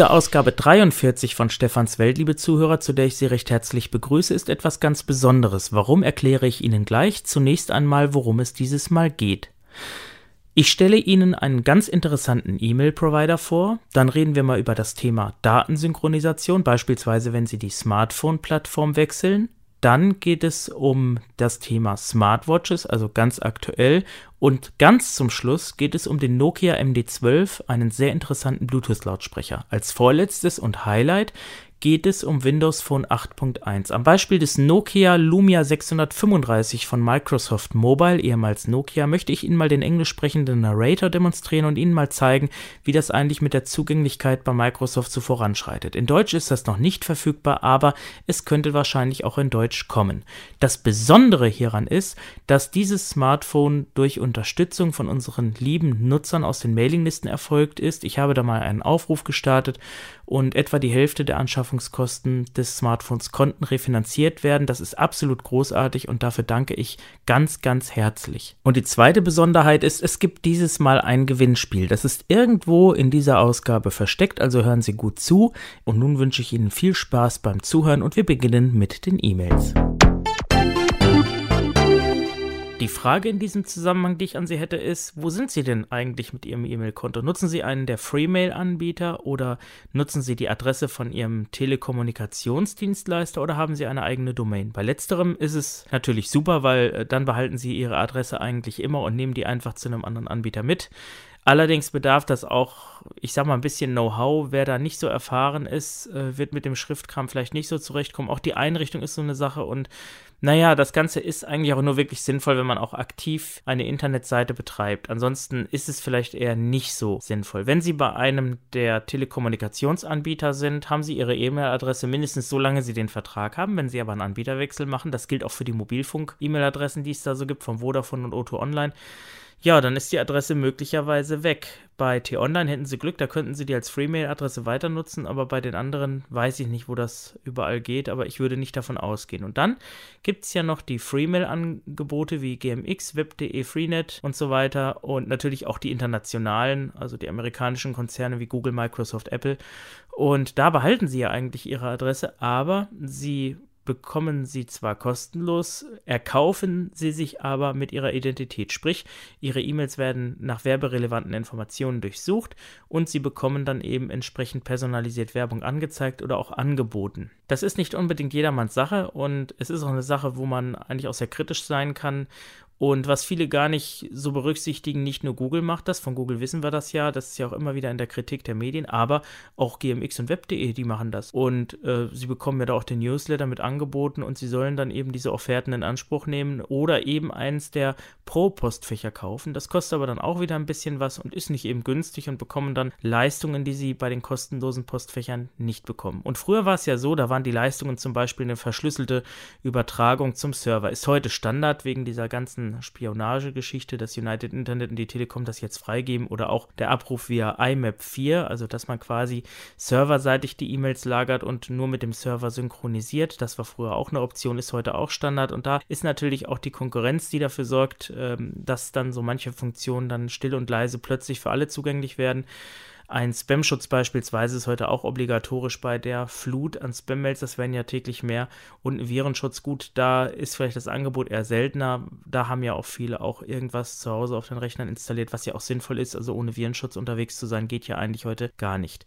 Diese Ausgabe 43 von Stefans Welt, liebe Zuhörer, zu der ich Sie recht herzlich begrüße, ist etwas ganz Besonderes. Warum erkläre ich Ihnen gleich? Zunächst einmal, worum es dieses Mal geht. Ich stelle Ihnen einen ganz interessanten E-Mail-Provider vor, dann reden wir mal über das Thema Datensynchronisation, beispielsweise wenn Sie die Smartphone-Plattform wechseln. Dann geht es um das Thema Smartwatches, also ganz aktuell. Und ganz zum Schluss geht es um den Nokia MD12, einen sehr interessanten Bluetooth-Lautsprecher. Als vorletztes und Highlight geht es um Windows Phone 8.1. Am Beispiel des Nokia Lumia 635 von Microsoft Mobile, ehemals Nokia, möchte ich Ihnen mal den englisch sprechenden Narrator demonstrieren und Ihnen mal zeigen, wie das eigentlich mit der Zugänglichkeit bei Microsoft so voranschreitet. In Deutsch ist das noch nicht verfügbar, aber es könnte wahrscheinlich auch in Deutsch kommen. Das Besondere hieran ist, dass dieses Smartphone durch Unterstützung von unseren lieben Nutzern aus den Mailinglisten erfolgt ist. Ich habe da mal einen Aufruf gestartet und etwa die Hälfte der Anschaffungskosten des Smartphones konnten refinanziert werden. Das ist absolut großartig und dafür danke ich ganz, ganz herzlich. Und die zweite Besonderheit ist, es gibt dieses Mal ein Gewinnspiel. Das ist irgendwo in dieser Ausgabe versteckt, also hören Sie gut zu. Und nun wünsche ich Ihnen viel Spaß beim Zuhören und wir beginnen mit den E-Mails. Die Frage in diesem Zusammenhang, die ich an Sie hätte, ist, wo sind Sie denn eigentlich mit Ihrem E-Mail-Konto? Nutzen Sie einen der Freemail-Anbieter oder nutzen Sie die Adresse von Ihrem Telekommunikationsdienstleister oder haben Sie eine eigene Domain? Bei letzterem ist es natürlich super, weil äh, dann behalten Sie Ihre Adresse eigentlich immer und nehmen die einfach zu einem anderen Anbieter mit. Allerdings bedarf das auch, ich sag mal, ein bisschen Know-how. Wer da nicht so erfahren ist, äh, wird mit dem Schriftkram vielleicht nicht so zurechtkommen. Auch die Einrichtung ist so eine Sache und naja, das Ganze ist eigentlich auch nur wirklich sinnvoll, wenn man auch aktiv eine Internetseite betreibt. Ansonsten ist es vielleicht eher nicht so sinnvoll. Wenn Sie bei einem der Telekommunikationsanbieter sind, haben Sie Ihre E-Mail-Adresse mindestens so lange Sie den Vertrag haben. Wenn Sie aber einen Anbieterwechsel machen, das gilt auch für die Mobilfunk-E-Mail-Adressen, die es da so gibt, von Vodafone und O2 Online, ja, dann ist die Adresse möglicherweise weg. Bei T-Online hätten sie Glück, da könnten sie die als Freemail-Adresse weiter nutzen, aber bei den anderen weiß ich nicht, wo das überall geht, aber ich würde nicht davon ausgehen. Und dann gibt es ja noch die Freemail-Angebote wie GMX, Web.de, Freenet und so weiter und natürlich auch die internationalen, also die amerikanischen Konzerne wie Google, Microsoft, Apple. Und da behalten sie ja eigentlich ihre Adresse, aber sie bekommen sie zwar kostenlos, erkaufen sie sich aber mit ihrer Identität. Sprich, ihre E-Mails werden nach werberelevanten Informationen durchsucht und sie bekommen dann eben entsprechend personalisiert Werbung angezeigt oder auch angeboten. Das ist nicht unbedingt jedermanns Sache und es ist auch eine Sache, wo man eigentlich auch sehr kritisch sein kann und was viele gar nicht so berücksichtigen, nicht nur Google macht das, von Google wissen wir das ja, das ist ja auch immer wieder in der Kritik der Medien, aber auch GMX und Web.de, die machen das. Und äh, sie bekommen ja da auch den Newsletter mit angeboten und sie sollen dann eben diese Offerten in Anspruch nehmen oder eben eins der Pro-Postfächer kaufen. Das kostet aber dann auch wieder ein bisschen was und ist nicht eben günstig und bekommen dann Leistungen, die sie bei den kostenlosen Postfächern nicht bekommen. Und früher war es ja so, da waren die Leistungen zum Beispiel eine verschlüsselte Übertragung zum Server. Ist heute Standard wegen dieser ganzen Spionagegeschichte, dass United Internet und die Telekom das jetzt freigeben oder auch der Abruf via IMAP 4, also dass man quasi serverseitig die E-Mails lagert und nur mit dem Server synchronisiert. Das war früher auch eine Option, ist heute auch Standard und da ist natürlich auch die Konkurrenz, die dafür sorgt, ähm, dass dann so manche Funktionen dann still und leise plötzlich für alle zugänglich werden. Ein Spam-Schutz beispielsweise ist heute auch obligatorisch bei der Flut an Spam-Mails, das werden ja täglich mehr. Und Virenschutz, gut, da ist vielleicht das Angebot eher seltener. Da haben ja auch viele auch irgendwas zu Hause auf den Rechnern installiert, was ja auch sinnvoll ist. Also ohne Virenschutz unterwegs zu sein, geht ja eigentlich heute gar nicht.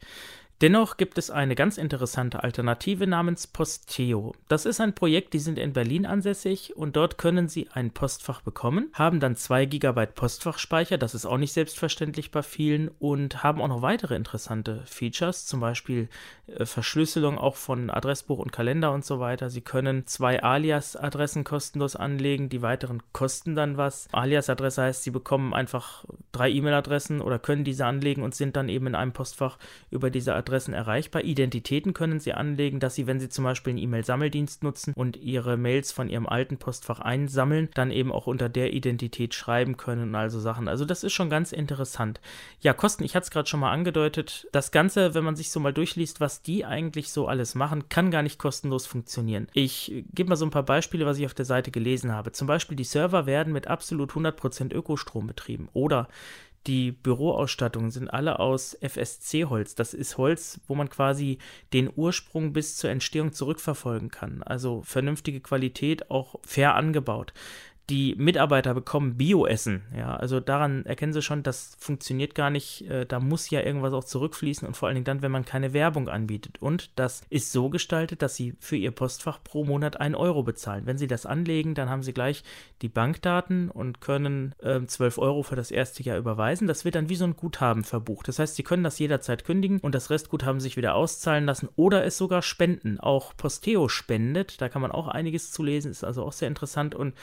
Dennoch gibt es eine ganz interessante Alternative namens Posteo. Das ist ein Projekt, die sind in Berlin ansässig und dort können Sie ein Postfach bekommen, haben dann 2 GB Postfachspeicher, das ist auch nicht selbstverständlich bei vielen und haben auch noch weitere interessante Features, zum Beispiel äh, Verschlüsselung auch von Adressbuch und Kalender und so weiter. Sie können zwei Alias-Adressen kostenlos anlegen, die weiteren kosten dann was. Alias-Adresse heißt, Sie bekommen einfach drei E-Mail-Adressen oder können diese anlegen und sind dann eben in einem Postfach über diese Adresse Adressen erreichbar. Identitäten können Sie anlegen, dass Sie, wenn Sie zum Beispiel einen E-Mail-Sammeldienst nutzen und Ihre Mails von Ihrem alten Postfach einsammeln, dann eben auch unter der Identität schreiben können und also Sachen. Also das ist schon ganz interessant. Ja, Kosten, ich hatte es gerade schon mal angedeutet. Das Ganze, wenn man sich so mal durchliest, was die eigentlich so alles machen, kann gar nicht kostenlos funktionieren. Ich gebe mal so ein paar Beispiele, was ich auf der Seite gelesen habe. Zum Beispiel die Server werden mit absolut 100% Ökostrom betrieben oder Die Büroausstattungen sind alle aus FSC-Holz. Das ist Holz, wo man quasi den Ursprung bis zur Entstehung zurückverfolgen kann. Also vernünftige Qualität, auch fair angebaut die Mitarbeiter bekommen Bioessen. Ja, also daran erkennen sie schon, das funktioniert gar nicht. Äh, da muss ja irgendwas auch zurückfließen und vor allen Dingen dann, wenn man keine Werbung anbietet. Und das ist so gestaltet, dass sie für ihr Postfach pro Monat einen Euro bezahlen. Wenn sie das anlegen, dann haben sie gleich die Bankdaten und können äh, 12 Euro für das erste Jahr überweisen. Das wird dann wie so ein Guthaben verbucht. Das heißt, sie können das jederzeit kündigen und das Restguthaben sich wieder auszahlen lassen oder es sogar spenden. Auch Posteo spendet, da kann man auch einiges zu lesen, ist also auch sehr interessant und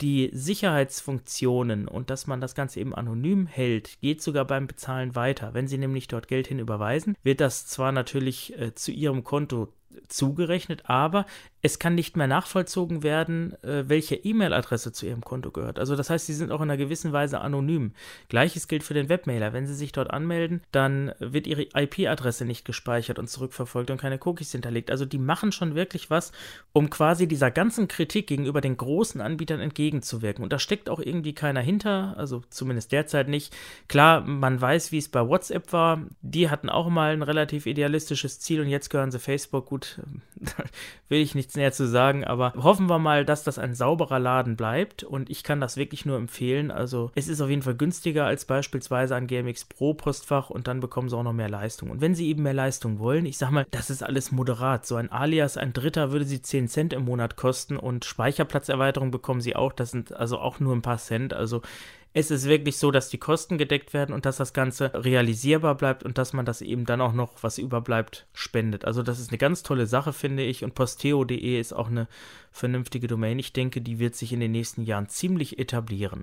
die Sicherheitsfunktionen und dass man das Ganze eben anonym hält, geht sogar beim Bezahlen weiter. Wenn Sie nämlich dort Geld hin überweisen, wird das zwar natürlich äh, zu Ihrem Konto zugerechnet, aber es kann nicht mehr nachvollzogen werden, äh, welche E-Mail-Adresse zu Ihrem Konto gehört. Also das heißt, Sie sind auch in einer gewissen Weise anonym. Gleiches gilt für den Webmailer. Wenn Sie sich dort anmelden, dann wird Ihre IP-Adresse nicht gespeichert und zurückverfolgt und keine Cookies hinterlegt. Also die machen schon wirklich was, um quasi dieser ganzen Kritik gegenüber den großen Anbietern entgegenzuwirken. Und da steckt auch irgendwie keiner hinter, also zumindest derzeit nicht. Klar, man weiß, wie es bei WhatsApp war. Die hatten auch mal ein relativ idealistisches Ziel und jetzt gehören sie Facebook. Gut, will ich nichts nichts näher zu sagen, aber hoffen wir mal, dass das ein sauberer Laden bleibt und ich kann das wirklich nur empfehlen. Also es ist auf jeden Fall günstiger als beispielsweise ein GMX Pro Postfach und dann bekommen sie auch noch mehr Leistung. Und wenn sie eben mehr Leistung wollen, ich sag mal, das ist alles moderat. So ein Alias, ein Dritter würde sie 10 Cent im Monat kosten und Speicherplatzerweiterung bekommen sie auch. Das sind also auch nur ein paar Cent. Also es ist wirklich so, dass die Kosten gedeckt werden und dass das Ganze realisierbar bleibt und dass man das eben dann auch noch, was überbleibt, spendet. Also das ist eine ganz tolle Sache, finde ich. Und posteo.de ist auch eine vernünftige Domain. Ich denke, die wird sich in den nächsten Jahren ziemlich etablieren.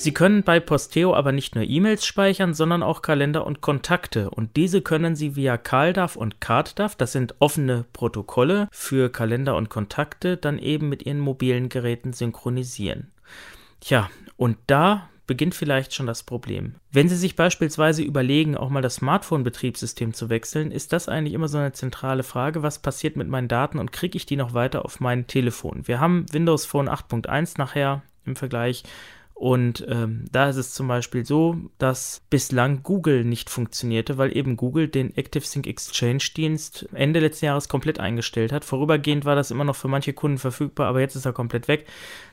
Sie können bei Posteo aber nicht nur E-Mails speichern, sondern auch Kalender und Kontakte. Und diese können Sie via CalDAV und CardDAV, das sind offene Protokolle für Kalender und Kontakte, dann eben mit Ihren mobilen Geräten synchronisieren. Tja, und da beginnt vielleicht schon das Problem. Wenn Sie sich beispielsweise überlegen, auch mal das Smartphone-Betriebssystem zu wechseln, ist das eigentlich immer so eine zentrale Frage, was passiert mit meinen Daten und kriege ich die noch weiter auf mein Telefon? Wir haben Windows Phone 8.1 nachher im Vergleich und ähm, da ist es zum Beispiel so, dass bislang Google nicht funktionierte, weil eben Google den ActiveSync Exchange Dienst Ende letzten Jahres komplett eingestellt hat. Vorübergehend war das immer noch für manche Kunden verfügbar, aber jetzt ist er komplett weg.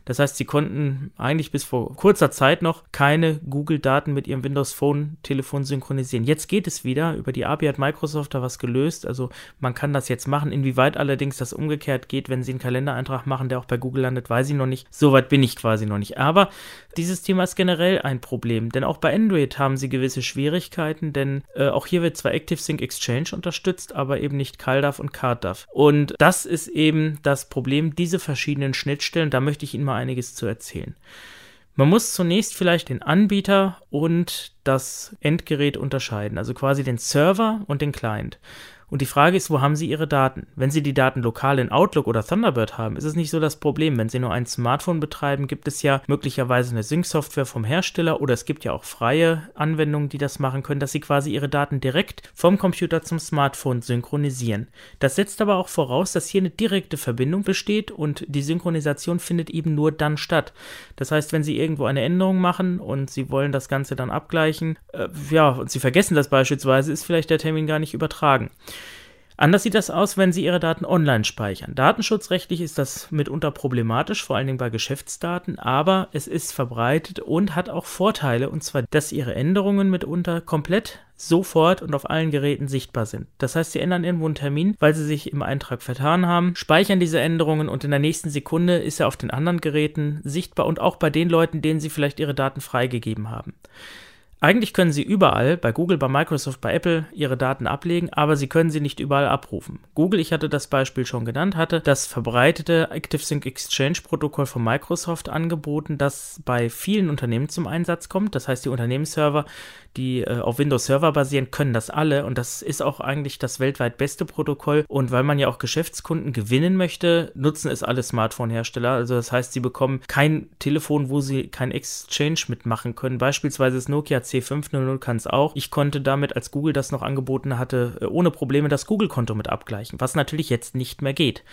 Das heißt, sie konnten eigentlich bis vor kurzer Zeit noch keine Google-Daten mit ihrem Windows Phone-Telefon synchronisieren. Jetzt geht es wieder. Über die API hat Microsoft da was gelöst. Also man kann das jetzt machen. Inwieweit allerdings das umgekehrt geht, wenn sie einen Kalendereintrag machen, der auch bei Google landet, weiß ich noch nicht. Soweit bin ich quasi noch nicht. Aber dieses Thema ist generell ein Problem, denn auch bei Android haben sie gewisse Schwierigkeiten, denn äh, auch hier wird zwar ActiveSync Exchange unterstützt, aber eben nicht CalDAV und CardDAV. Und das ist eben das Problem, diese verschiedenen Schnittstellen, da möchte ich Ihnen mal einiges zu erzählen. Man muss zunächst vielleicht den Anbieter und das Endgerät unterscheiden, also quasi den Server und den Client. Und die Frage ist, wo haben Sie Ihre Daten? Wenn Sie die Daten lokal in Outlook oder Thunderbird haben, ist es nicht so das Problem. Wenn Sie nur ein Smartphone betreiben, gibt es ja möglicherweise eine Sync-Software vom Hersteller oder es gibt ja auch freie Anwendungen, die das machen können, dass Sie quasi Ihre Daten direkt vom Computer zum Smartphone synchronisieren. Das setzt aber auch voraus, dass hier eine direkte Verbindung besteht und die Synchronisation findet eben nur dann statt. Das heißt, wenn Sie irgendwo eine Änderung machen und Sie wollen das Ganze dann abgleichen, äh, ja, und Sie vergessen das beispielsweise, ist vielleicht der Termin gar nicht übertragen. Anders sieht das aus, wenn Sie Ihre Daten online speichern. Datenschutzrechtlich ist das mitunter problematisch, vor allen Dingen bei Geschäftsdaten, aber es ist verbreitet und hat auch Vorteile, und zwar, dass Ihre Änderungen mitunter komplett sofort und auf allen Geräten sichtbar sind. Das heißt, Sie ändern irgendwo einen Termin, weil Sie sich im Eintrag vertan haben, speichern diese Änderungen und in der nächsten Sekunde ist er auf den anderen Geräten sichtbar und auch bei den Leuten, denen Sie vielleicht Ihre Daten freigegeben haben. Eigentlich können Sie überall, bei Google, bei Microsoft, bei Apple, Ihre Daten ablegen, aber Sie können sie nicht überall abrufen. Google, ich hatte das Beispiel schon genannt, hatte das verbreitete ActiveSync Exchange Protokoll von Microsoft angeboten, das bei vielen Unternehmen zum Einsatz kommt. Das heißt, die Unternehmensserver die äh, auf Windows Server basieren, können das alle und das ist auch eigentlich das weltweit beste Protokoll. Und weil man ja auch Geschäftskunden gewinnen möchte, nutzen es alle Smartphone-Hersteller. Also das heißt, sie bekommen kein Telefon, wo sie kein Exchange mitmachen können. Beispielsweise das Nokia C500 kann es auch. Ich konnte damit, als Google das noch angeboten hatte, äh, ohne Probleme das Google-Konto mit abgleichen, was natürlich jetzt nicht mehr geht.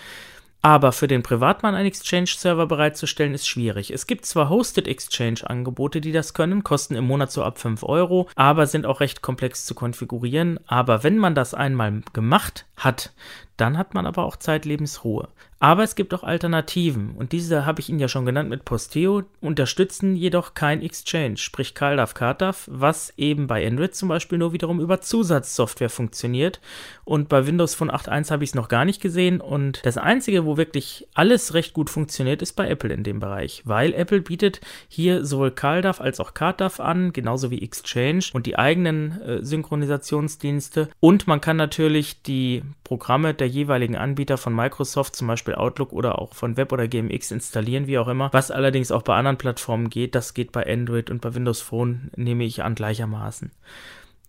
Aber für den Privatmann einen Exchange-Server bereitzustellen, ist schwierig. Es gibt zwar Hosted Exchange-Angebote, die das können, kosten im Monat so ab 5 Euro, aber sind auch recht komplex zu konfigurieren. Aber wenn man das einmal gemacht hat, dann hat man aber auch Zeitlebensruhe. Aber es gibt auch Alternativen. Und diese habe ich Ihnen ja schon genannt mit Posteo, unterstützen jedoch kein Exchange, sprich CalDAV, CardDAV, was eben bei Android zum Beispiel nur wiederum über Zusatzsoftware funktioniert. Und bei Windows Phone 8.1 habe ich es noch gar nicht gesehen. Und das einzige, wo wirklich alles recht gut funktioniert, ist bei Apple in dem Bereich, weil Apple bietet hier sowohl CalDAV als auch CardDAV an, genauso wie Exchange und die eigenen äh, Synchronisationsdienste. Und man kann natürlich die Programme der jeweiligen Anbieter von Microsoft, zum Beispiel Outlook oder auch von Web oder GMX installieren, wie auch immer. Was allerdings auch bei anderen Plattformen geht, das geht bei Android und bei Windows Phone, nehme ich an, gleichermaßen.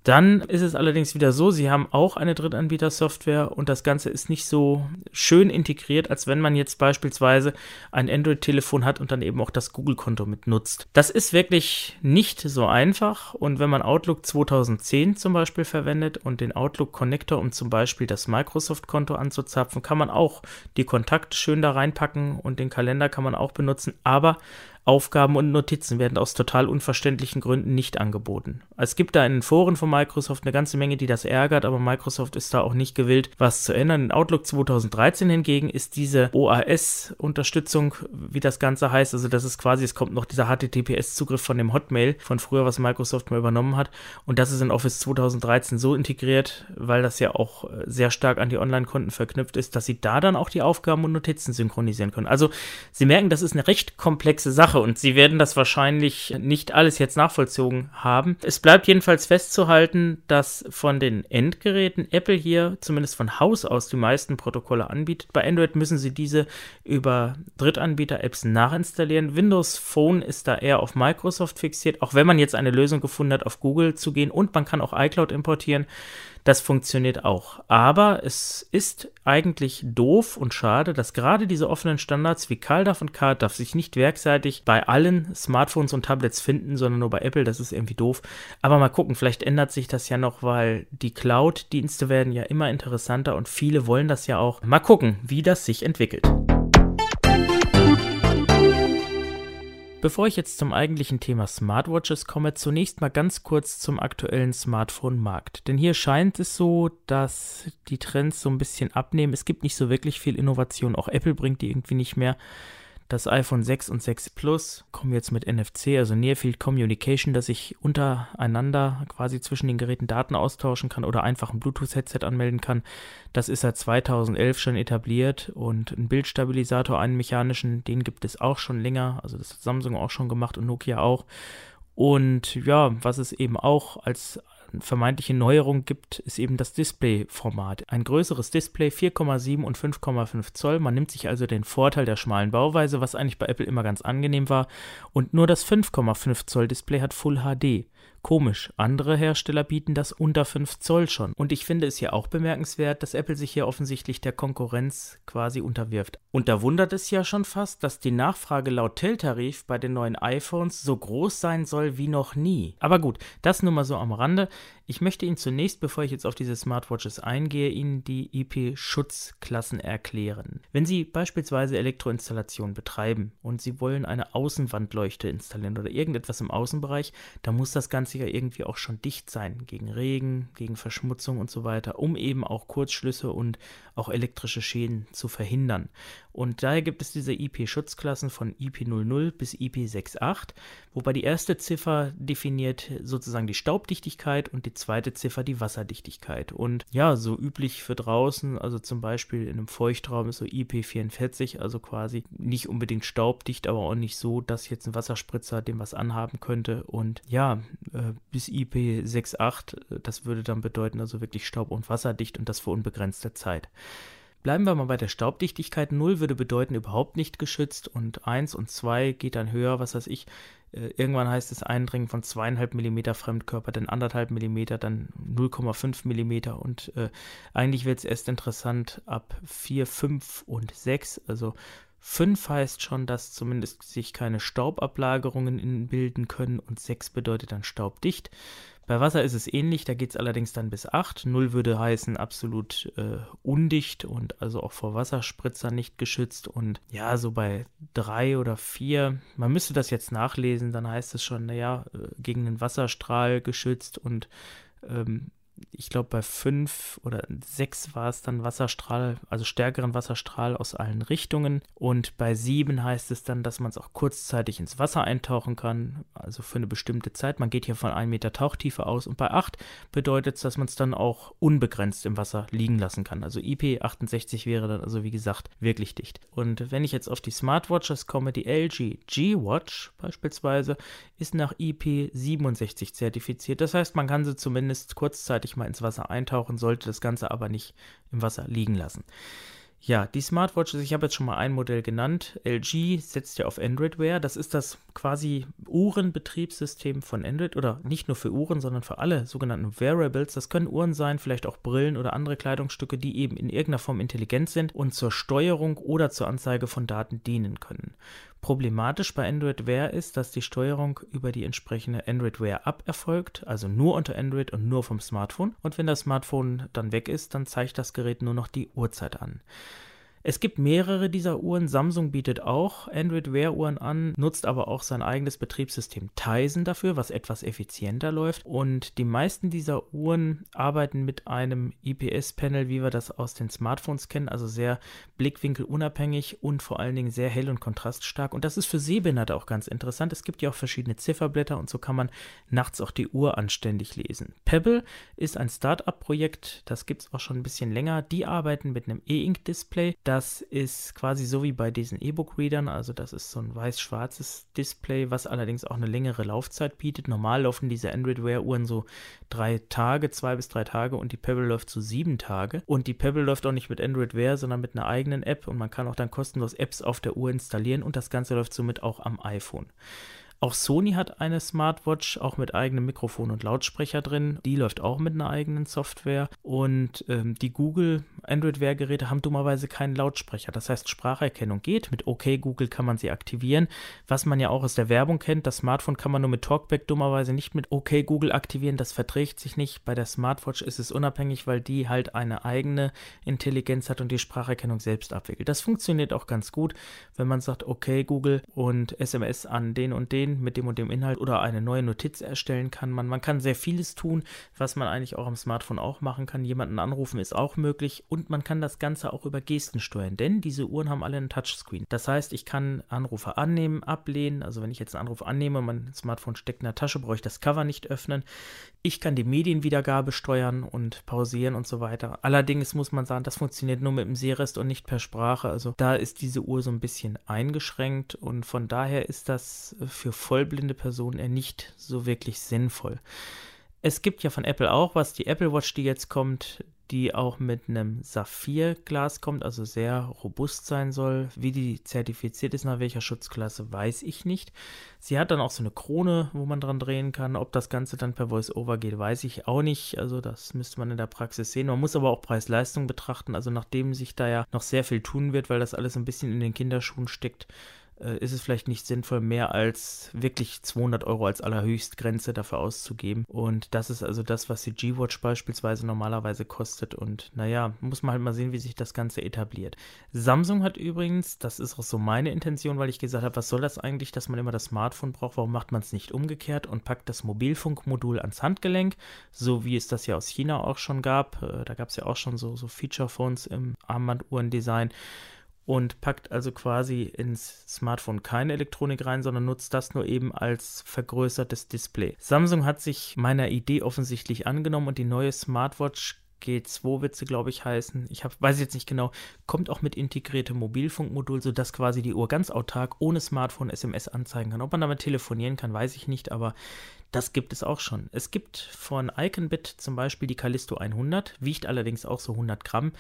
Dann ist es allerdings wieder so, sie haben auch eine Drittanbieter-Software und das Ganze ist nicht so schön integriert, als wenn man jetzt beispielsweise ein Android-Telefon hat und dann eben auch das Google-Konto mit nutzt. Das ist wirklich nicht so einfach und wenn man Outlook 2010 zum Beispiel verwendet und den Outlook-Connector, um zum Beispiel das Microsoft-Konto anzuzapfen, kann man auch die Kontakte schön da reinpacken und den Kalender kann man auch benutzen, aber Aufgaben und Notizen werden aus total unverständlichen Gründen nicht angeboten. Es gibt da in den Foren von Microsoft eine ganze Menge, die das ärgert, aber Microsoft ist da auch nicht gewillt, was zu ändern. In Outlook 2013 hingegen ist diese OAS-Unterstützung, wie das Ganze heißt, also das ist quasi, es kommt noch dieser HTTPS-Zugriff von dem Hotmail von früher, was Microsoft mal übernommen hat. Und das ist in Office 2013 so integriert, weil das ja auch äh, sehr stark an die Online-Konten verknüpft ist, dass sie da dann auch die Aufgaben und Notizen synchronisieren können. Also Sie merken, das ist eine recht komplexe Sache Sache und sie werden das wahrscheinlich nicht alles jetzt nachvollzogen haben. Es bleibt jedenfalls festzuhalten, dass von den Endgeräten Apple hier zumindest von Haus aus die meisten Protokolle anbietet. Bei Android müssen sie diese über Drittanbieter-Apps nachinstallieren. Windows Phone ist da eher auf Microsoft fixiert, auch wenn man jetzt eine Lösung gefunden hat, auf Google zu gehen und man kann auch iCloud importieren. Das funktioniert auch. Aber es ist eigentlich doof und schade, dass gerade diese offenen Standards wie CalDAV und CardDAV sich nicht werkseitig bei allen Smartphones und Tablets finden, sondern nur bei Apple. Das ist irgendwie doof. Aber mal gucken, vielleicht ändert sich das ja noch, weil die Cloud-Dienste werden ja immer interessanter und viele wollen das ja auch. Mal gucken, wie das sich entwickelt. Bevor ich jetzt zum eigentlichen Thema Smartwatches komme, zunächst mal ganz kurz zum aktuellen Smartphone-Markt. Denn hier scheint es so, dass die Trends so ein bisschen abnehmen. Es gibt nicht so wirklich viel Innovation. Auch Apple bringt die irgendwie nicht mehr. Das iPhone 6 und 6 Plus kommen jetzt mit NFC, also Near Field Communication, dass ich untereinander quasi zwischen den Geräten Daten austauschen kann oder einfach ein Bluetooth-Headset anmelden kann. Das ist seit 2011 schon etabliert und ein Bildstabilisator, einen mechanischen, den gibt es auch schon länger. Also das hat Samsung auch schon gemacht und Nokia auch. Und ja, was es eben auch als vermeintliche Neuerung gibt, ist eben das Display-Format. Ein größeres Display, 4,7 und 5,5 Zoll. Man nimmt sich also den Vorteil der schmalen Bauweise, was eigentlich bei Apple immer ganz angenehm war. Und nur das 5,5 Zoll Display hat Full HD. Komisch, andere Hersteller bieten das unter 5 Zoll schon. Und ich finde es hier auch bemerkenswert, dass Apple sich hier offensichtlich der Konkurrenz quasi unterwirft. Und da wundert es ja schon fast, dass die Nachfrage laut Telltarif bei den neuen iPhones so groß sein soll wie noch nie. Aber gut, das nur mal so am Rande. Ich möchte Ihnen zunächst, bevor ich jetzt auf diese Smartwatches eingehe, Ihnen die IP-Schutzklassen erklären. Wenn Sie beispielsweise Elektroinstallationen betreiben und Sie wollen eine Außenwandleuchte installieren oder irgendetwas im Außenbereich, dann muss das Ganze ja irgendwie auch schon dicht sein gegen Regen, gegen Verschmutzung und so weiter, um eben auch Kurzschlüsse und auch elektrische Schäden zu verhindern. Und daher gibt es diese IP-Schutzklassen von IP00 bis IP68, wobei die erste Ziffer definiert sozusagen die Staubdichtigkeit und die zweite Ziffer die Wasserdichtigkeit. Und ja, so üblich für draußen, also zum Beispiel in einem Feuchtraum ist so IP44, also quasi nicht unbedingt staubdicht, aber auch nicht so, dass jetzt ein Wasserspritzer dem was anhaben könnte. Und ja, äh, bis IP68, äh, das würde dann bedeuten, also wirklich staub- und wasserdicht und das für unbegrenzte Zeit. Bleiben wir mal bei der Staubdichtigkeit. 0 würde bedeuten überhaupt nicht geschützt und 1 und 2 geht dann höher, was weiß ich. Äh, irgendwann heißt es Eindringen von 2,5 mm Fremdkörper, dann 1,5 mm, dann 0,5 mm und äh, eigentlich wird es erst interessant ab 4, 5 und 6. Also 5 heißt schon, dass zumindest sich keine Staubablagerungen bilden können und 6 bedeutet dann staubdicht. Bei Wasser ist es ähnlich, da geht es allerdings dann bis 8. 0 würde heißen absolut äh, undicht und also auch vor Wasserspritzer nicht geschützt. Und ja, so bei 3 oder 4, man müsste das jetzt nachlesen, dann heißt es schon, naja, äh, gegen einen Wasserstrahl geschützt und ähm, ich glaube, bei fünf oder sechs war es dann Wasserstrahl, also stärkeren Wasserstrahl aus allen Richtungen. Und bei sieben heißt es dann, dass man es auch kurzzeitig ins Wasser eintauchen kann, also für eine bestimmte Zeit. Man geht hier von einem Meter Tauchtiefe aus. Und bei acht bedeutet es, dass man es dann auch unbegrenzt im Wasser liegen lassen kann. Also IP68 wäre dann also, wie gesagt, wirklich dicht. Und wenn ich jetzt auf die Smartwatches komme, die LG G-Watch beispielsweise ist nach IP67 zertifiziert. Das heißt, man kann sie zumindest kurzzeitig mal ins Wasser eintauchen, sollte das Ganze aber nicht im Wasser liegen lassen. Ja, die Smartwatches, ich habe jetzt schon mal ein Modell genannt. LG setzt ja auf Android Wear. Das ist das quasi Uhrenbetriebssystem von Android oder nicht nur für Uhren, sondern für alle sogenannten Wearables. Das können Uhren sein, vielleicht auch Brillen oder andere Kleidungsstücke, die eben in irgendeiner Form intelligent sind und zur Steuerung oder zur Anzeige von Daten dienen können. Problematisch bei Android Wear ist, dass die Steuerung über die entsprechende Android Wear App erfolgt, also nur unter Android und nur vom Smartphone. Und wenn das Smartphone dann weg ist, dann zeigt das Gerät nur noch die Uhrzeit an. Es gibt mehrere dieser Uhren. Samsung bietet auch Android Wear Uhren an, nutzt aber auch sein eigenes Betriebssystem Tizen dafür, was etwas effizienter läuft. Und die meisten dieser Uhren arbeiten mit einem IPS-Panel, wie wir das aus den Smartphones kennen, also sehr blickwinkelunabhängig und vor allen Dingen sehr hell und kontraststark. Und das ist für Sehbehinderte auch ganz interessant. Es gibt ja auch verschiedene Zifferblätter und so kann man nachts auch die Uhr anständig lesen. Pebble ist ein Start-up-Projekt, das gibt es auch schon ein bisschen länger. Die arbeiten mit einem E-Ink-Display. Da das ist quasi so wie bei diesen E-Book-Readern, also das ist so ein weiß-schwarzes Display, was allerdings auch eine längere Laufzeit bietet. Normal laufen diese Android Wear-Uhren so drei Tage, zwei bis drei Tage und die Pebble läuft so sieben Tage. Und die Pebble läuft auch nicht mit Android Wear, sondern mit einer eigenen App und man kann auch dann kostenlos Apps auf der Uhr installieren und das Ganze läuft somit auch am iPhone. Auch Sony hat eine Smartwatch, auch mit eigenem Mikrofon und Lautsprecher drin. Die läuft auch mit einer eigenen Software. Und ähm, die Google Android-Wear-Geräte haben dummerweise keinen Lautsprecher. Das heißt, Spracherkennung geht. Mit OK Google kann man sie aktivieren. Was man ja auch aus der Werbung kennt, das Smartphone kann man nur mit Talkback dummerweise nicht mit OK Google aktivieren. Das verträgt sich nicht. Bei der Smartwatch ist es unabhängig, weil die halt eine eigene Intelligenz hat und die Spracherkennung selbst abwickelt. Das funktioniert auch ganz gut, wenn man sagt OK Google und SMS an den und den mit dem und dem Inhalt oder eine neue Notiz erstellen kann man. Man kann sehr vieles tun, was man eigentlich auch am Smartphone auch machen kann. Jemanden anrufen ist auch möglich und man kann das Ganze auch über Gesten steuern, denn diese Uhren haben alle einen Touchscreen. Das heißt, ich kann Anrufe annehmen, ablehnen. Also wenn ich jetzt einen Anruf annehme und mein Smartphone steckt in der Tasche, brauche ich das Cover nicht öffnen. Ich kann die Medienwiedergabe steuern und pausieren und so weiter. Allerdings muss man sagen, das funktioniert nur mit dem Sehrest und nicht per Sprache. Also da ist diese Uhr so ein bisschen eingeschränkt und von daher ist das für vollblinde Personen eher nicht so wirklich sinnvoll. Es gibt ja von Apple auch was, die Apple Watch, die jetzt kommt, die auch mit einem Saphirglas kommt, also sehr robust sein soll. Wie die zertifiziert ist, nach welcher Schutzklasse, weiß ich nicht. Sie hat dann auch so eine Krone, wo man dran drehen kann. Ob das Ganze dann per Voice-Over geht, weiß ich auch nicht. Also das müsste man in der Praxis sehen. Man muss aber auch Preis-Leistung betrachten. Also nachdem sich da ja noch sehr viel tun wird, weil das alles ein bisschen in den Kinderschuhen steckt, äh, ist es vielleicht nicht sinnvoll, mehr als wirklich 200 Euro als Allerhöchstgrenze dafür auszugeben. Und das ist also das, was die G-Watch beispielsweise normalerweise kostet. Und naja, muss man halt mal sehen, wie sich das Ganze etabliert. Samsung hat übrigens, das ist auch so meine Intention, weil ich gesagt habe, was soll das eigentlich, dass man immer das Smartphone braucht? Warum macht man es nicht umgekehrt und packt das Mobilfunkmodul ans Handgelenk, so wie es das ja aus China auch schon gab. Äh, da gab es ja auch schon so, so Feature-Phones im Armbanduhrendesign und packt also quasi ins Smartphone keine Elektronik rein, sondern nutzt das nur eben als vergrößertes Display. Samsung hat sich meiner Idee offensichtlich angenommen und die neue Smartwatch G2 wird sie, glaube ich, heißen. Ich hab, weiß jetzt nicht genau. Kommt auch mit integriertem Mobilfunkmodul, sodass quasi die Uhr ganz autark ohne Smartphone SMS anzeigen kann. Ob man damit telefonieren kann, weiß ich nicht, aber das gibt es auch schon. Es gibt von Iconbit zum Beispiel die Callisto 100, wiegt allerdings auch so 100 Gramm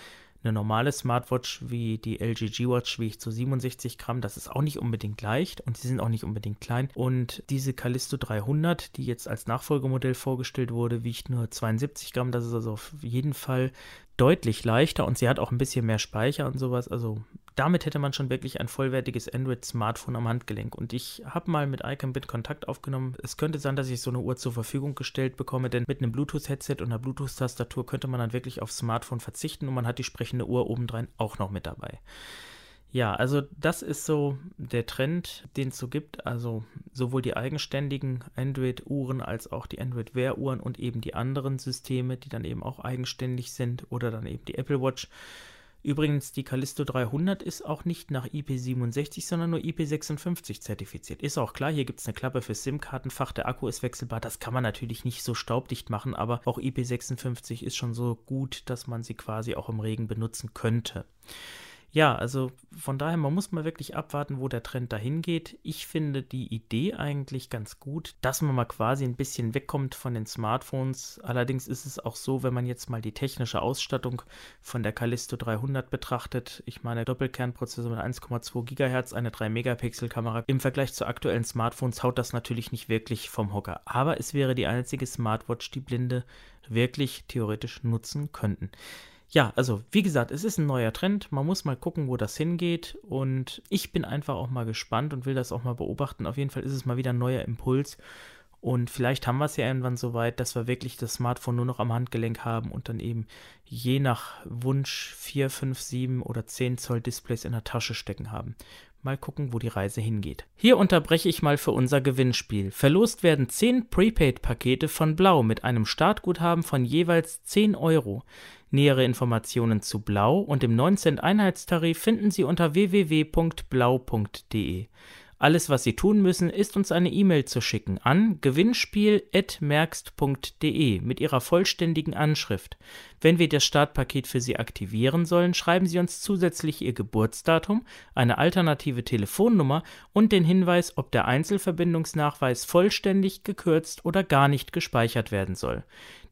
eine normale Smartwatch wie die LG G-Watch wiegt so 67 Gramm. Das ist auch nicht unbedingt leicht und sie sind auch nicht unbedingt klein. Und diese Callisto 300, die jetzt als Nachfolgemodell vorgestellt wurde, wiegt nur 72 Gramm. Das ist also auf jeden Fall deutlich leichter und sie hat auch ein bisschen mehr Speicher und sowas. Also damit hätte man schon wirklich ein vollwertiges Android-Smartphone am Handgelenk. Und ich habe mal mit iCambit Kontakt aufgenommen. Es könnte sein, dass ich so eine Uhr zur Verfügung gestellt bekomme, denn mit einem Bluetooth-Headset und einer Bluetooth-Tastatur könnte man dann wirklich aufs Smartphone verzichten und man hat die sprechende Uhr obendrein auch noch mit dabei. Ja, also das ist so der Trend, den es so gibt. Also sowohl die eigenständigen Android-Uhren als auch die Android-Wear-Uhren und eben die anderen Systeme, die dann eben auch eigenständig sind oder dann eben die Apple Watch. Übrigens, die Callisto 300 ist auch nicht nach IP67, sondern nur IP56 zertifiziert. Ist auch klar, hier gibt es eine Klappe für SIM-Kartenfach, der Akku ist wechselbar. Das kann man natürlich nicht so staubdicht machen, aber auch IP56 ist schon so gut, dass man sie quasi auch im Regen benutzen könnte. Ja, also von daher, man muss mal wirklich abwarten, wo der Trend dahin geht. Ich finde die Idee eigentlich ganz gut, dass man mal quasi ein bisschen wegkommt von den Smartphones. Allerdings ist es auch so, wenn man jetzt mal die technische Ausstattung von der Callisto 300 betrachtet. Ich meine, Doppelkernprozessor mit 1,2 GHz, eine 3-Megapixel-Kamera. Im Vergleich zu aktuellen Smartphones haut das natürlich nicht wirklich vom Hocker. Aber es wäre die einzige Smartwatch, die Blinde wirklich theoretisch nutzen könnten ja, also wie gesagt, es ist ein neuer Trend. Man muss mal gucken, wo das hingeht. Und ich bin einfach auch mal gespannt und will das auch mal beobachten. Auf jeden Fall ist es mal wieder ein neuer Impuls. Und vielleicht haben wir es ja irgendwann so weit, dass wir wirklich das Smartphone nur noch am Handgelenk haben und dann eben je nach Wunsch 4, 5, 7 oder 10 Zoll Displays in der Tasche stecken haben. Mal gucken, wo die Reise hingeht. Hier unterbreche ich mal für unser Gewinnspiel. Verlost werden 10 Prepaid-Pakete von Blau mit einem Startguthaben von jeweils 10 Euro. Nähere Informationen zu Blau und dem 19 Einheitstarif finden Sie unter www.blau.de. Alles, was Sie tun müssen, ist uns eine E-Mail zu schicken an gewinnspiel.merkst.de mit Ihrer vollständigen Anschrift. Wenn wir das Startpaket für Sie aktivieren sollen, schreiben Sie uns zusätzlich Ihr Geburtsdatum, eine alternative Telefonnummer und den Hinweis, ob der Einzelverbindungsnachweis vollständig, gekürzt oder gar nicht gespeichert werden soll.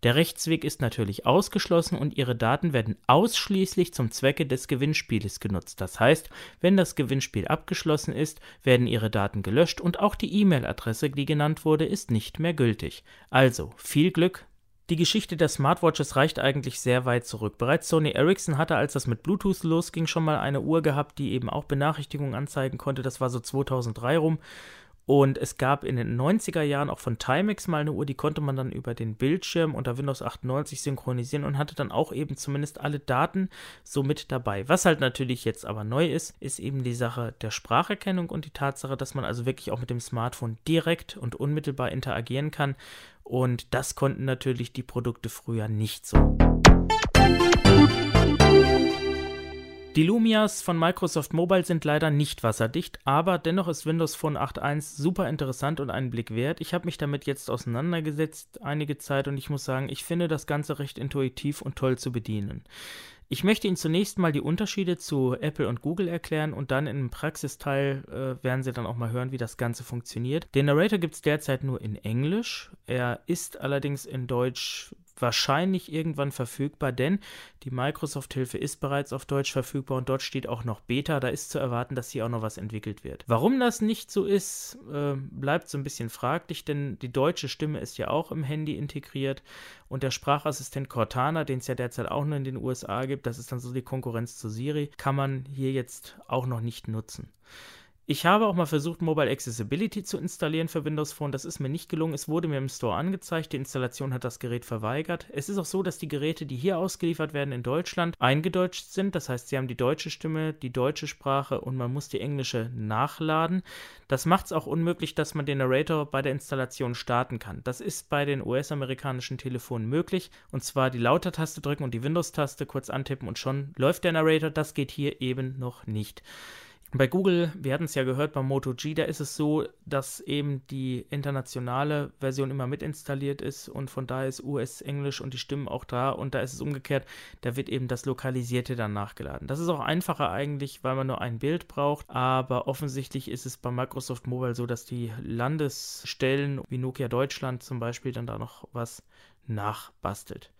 Der Rechtsweg ist natürlich ausgeschlossen und Ihre Daten werden ausschließlich zum Zwecke des Gewinnspieles genutzt. Das heißt, wenn das Gewinnspiel abgeschlossen ist, werden Ihre Daten gelöscht und auch die E-Mail-Adresse, die genannt wurde, ist nicht mehr gültig. Also viel Glück die Geschichte der Smartwatches reicht eigentlich sehr weit zurück. Bereits Sony Ericsson hatte, als das mit Bluetooth losging, schon mal eine Uhr gehabt, die eben auch Benachrichtigungen anzeigen konnte. Das war so 2003 rum. Und es gab in den 90er Jahren auch von Timex mal eine Uhr, die konnte man dann über den Bildschirm unter Windows 98 synchronisieren und hatte dann auch eben zumindest alle Daten so mit dabei. Was halt natürlich jetzt aber neu ist, ist eben die Sache der Spracherkennung und die Tatsache, dass man also wirklich auch mit dem Smartphone direkt und unmittelbar interagieren kann. Und das konnten natürlich die Produkte früher nicht so. Die Lumias von Microsoft Mobile sind leider nicht wasserdicht, aber dennoch ist Windows Phone 8.1 super interessant und einen Blick wert. Ich habe mich damit jetzt auseinandergesetzt einige Zeit und ich muss sagen, ich finde das Ganze recht intuitiv und toll zu bedienen. Ich möchte Ihnen zunächst mal die Unterschiede zu Apple und Google erklären und dann im Praxisteil äh, werden Sie dann auch mal hören, wie das Ganze funktioniert. Den Narrator gibt es derzeit nur in Englisch. Er ist allerdings in Deutsch wahrscheinlich irgendwann verfügbar, denn die Microsoft-Hilfe ist bereits auf Deutsch verfügbar und dort steht auch noch Beta. Da ist zu erwarten, dass hier auch noch was entwickelt wird. Warum das nicht so ist, äh, bleibt so ein bisschen fraglich, denn die deutsche Stimme ist ja auch im Handy integriert und der Sprachassistent Cortana, den es ja derzeit auch nur in den USA gibt, das ist dann so die Konkurrenz zu Siri, kann man hier jetzt auch noch nicht nutzen. Ich habe auch mal versucht, Mobile Accessibility zu installieren für Windows Phone. Das ist mir nicht gelungen. Es wurde mir im Store angezeigt. Die Installation hat das Gerät verweigert. Es ist auch so, dass die Geräte, die hier ausgeliefert werden in Deutschland, eingedeutscht sind. Das heißt, sie haben die deutsche Stimme, die deutsche Sprache und man muss die englische nachladen. Das macht es auch unmöglich, dass man den Narrator bei der Installation starten kann. Das ist bei den US-amerikanischen Telefonen möglich. Und zwar die Lauter-Taste drücken und die Windows-Taste kurz antippen und schon läuft der Narrator. Das geht hier eben noch nicht. Bei Google, wir hatten es ja gehört, beim Moto G, da ist es so, dass eben die internationale Version immer mit installiert ist und von daher ist US-Englisch und die Stimmen auch da und da ist es umgekehrt, da wird eben das Lokalisierte dann nachgeladen. Das ist auch einfacher eigentlich, weil man nur ein Bild braucht, aber offensichtlich ist es bei Microsoft Mobile so, dass die Landesstellen wie Nokia Deutschland zum Beispiel dann da noch was nachbastelt.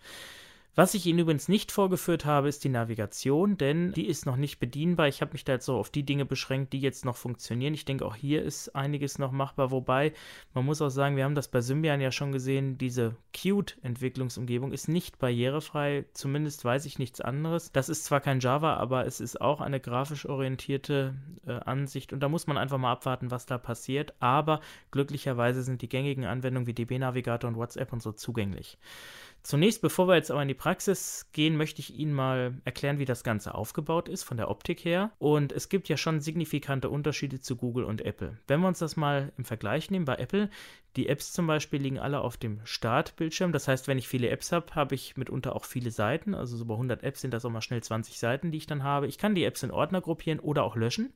Was ich Ihnen übrigens nicht vorgeführt habe, ist die Navigation, denn die ist noch nicht bedienbar. Ich habe mich da jetzt so auf die Dinge beschränkt, die jetzt noch funktionieren. Ich denke, auch hier ist einiges noch machbar, wobei man muss auch sagen, wir haben das bei Symbian ja schon gesehen, diese Qt-Entwicklungsumgebung ist nicht barrierefrei, zumindest weiß ich nichts anderes. Das ist zwar kein Java, aber es ist auch eine grafisch orientierte äh, Ansicht und da muss man einfach mal abwarten, was da passiert, aber glücklicherweise sind die gängigen Anwendungen wie DB Navigator und WhatsApp und so zugänglich. Zunächst, bevor wir jetzt aber in die Praxis gehen, möchte ich Ihnen mal erklären, wie das Ganze aufgebaut ist von der Optik her. Und es gibt ja schon signifikante Unterschiede zu Google und Apple. Wenn wir uns das mal im Vergleich nehmen, bei Apple, die Apps zum Beispiel liegen alle auf dem Startbildschirm. Das heißt, wenn ich viele Apps habe, habe ich mitunter auch viele Seiten. Also so bei 100 Apps sind das auch mal schnell 20 Seiten, die ich dann habe. Ich kann die Apps in Ordner gruppieren oder auch löschen.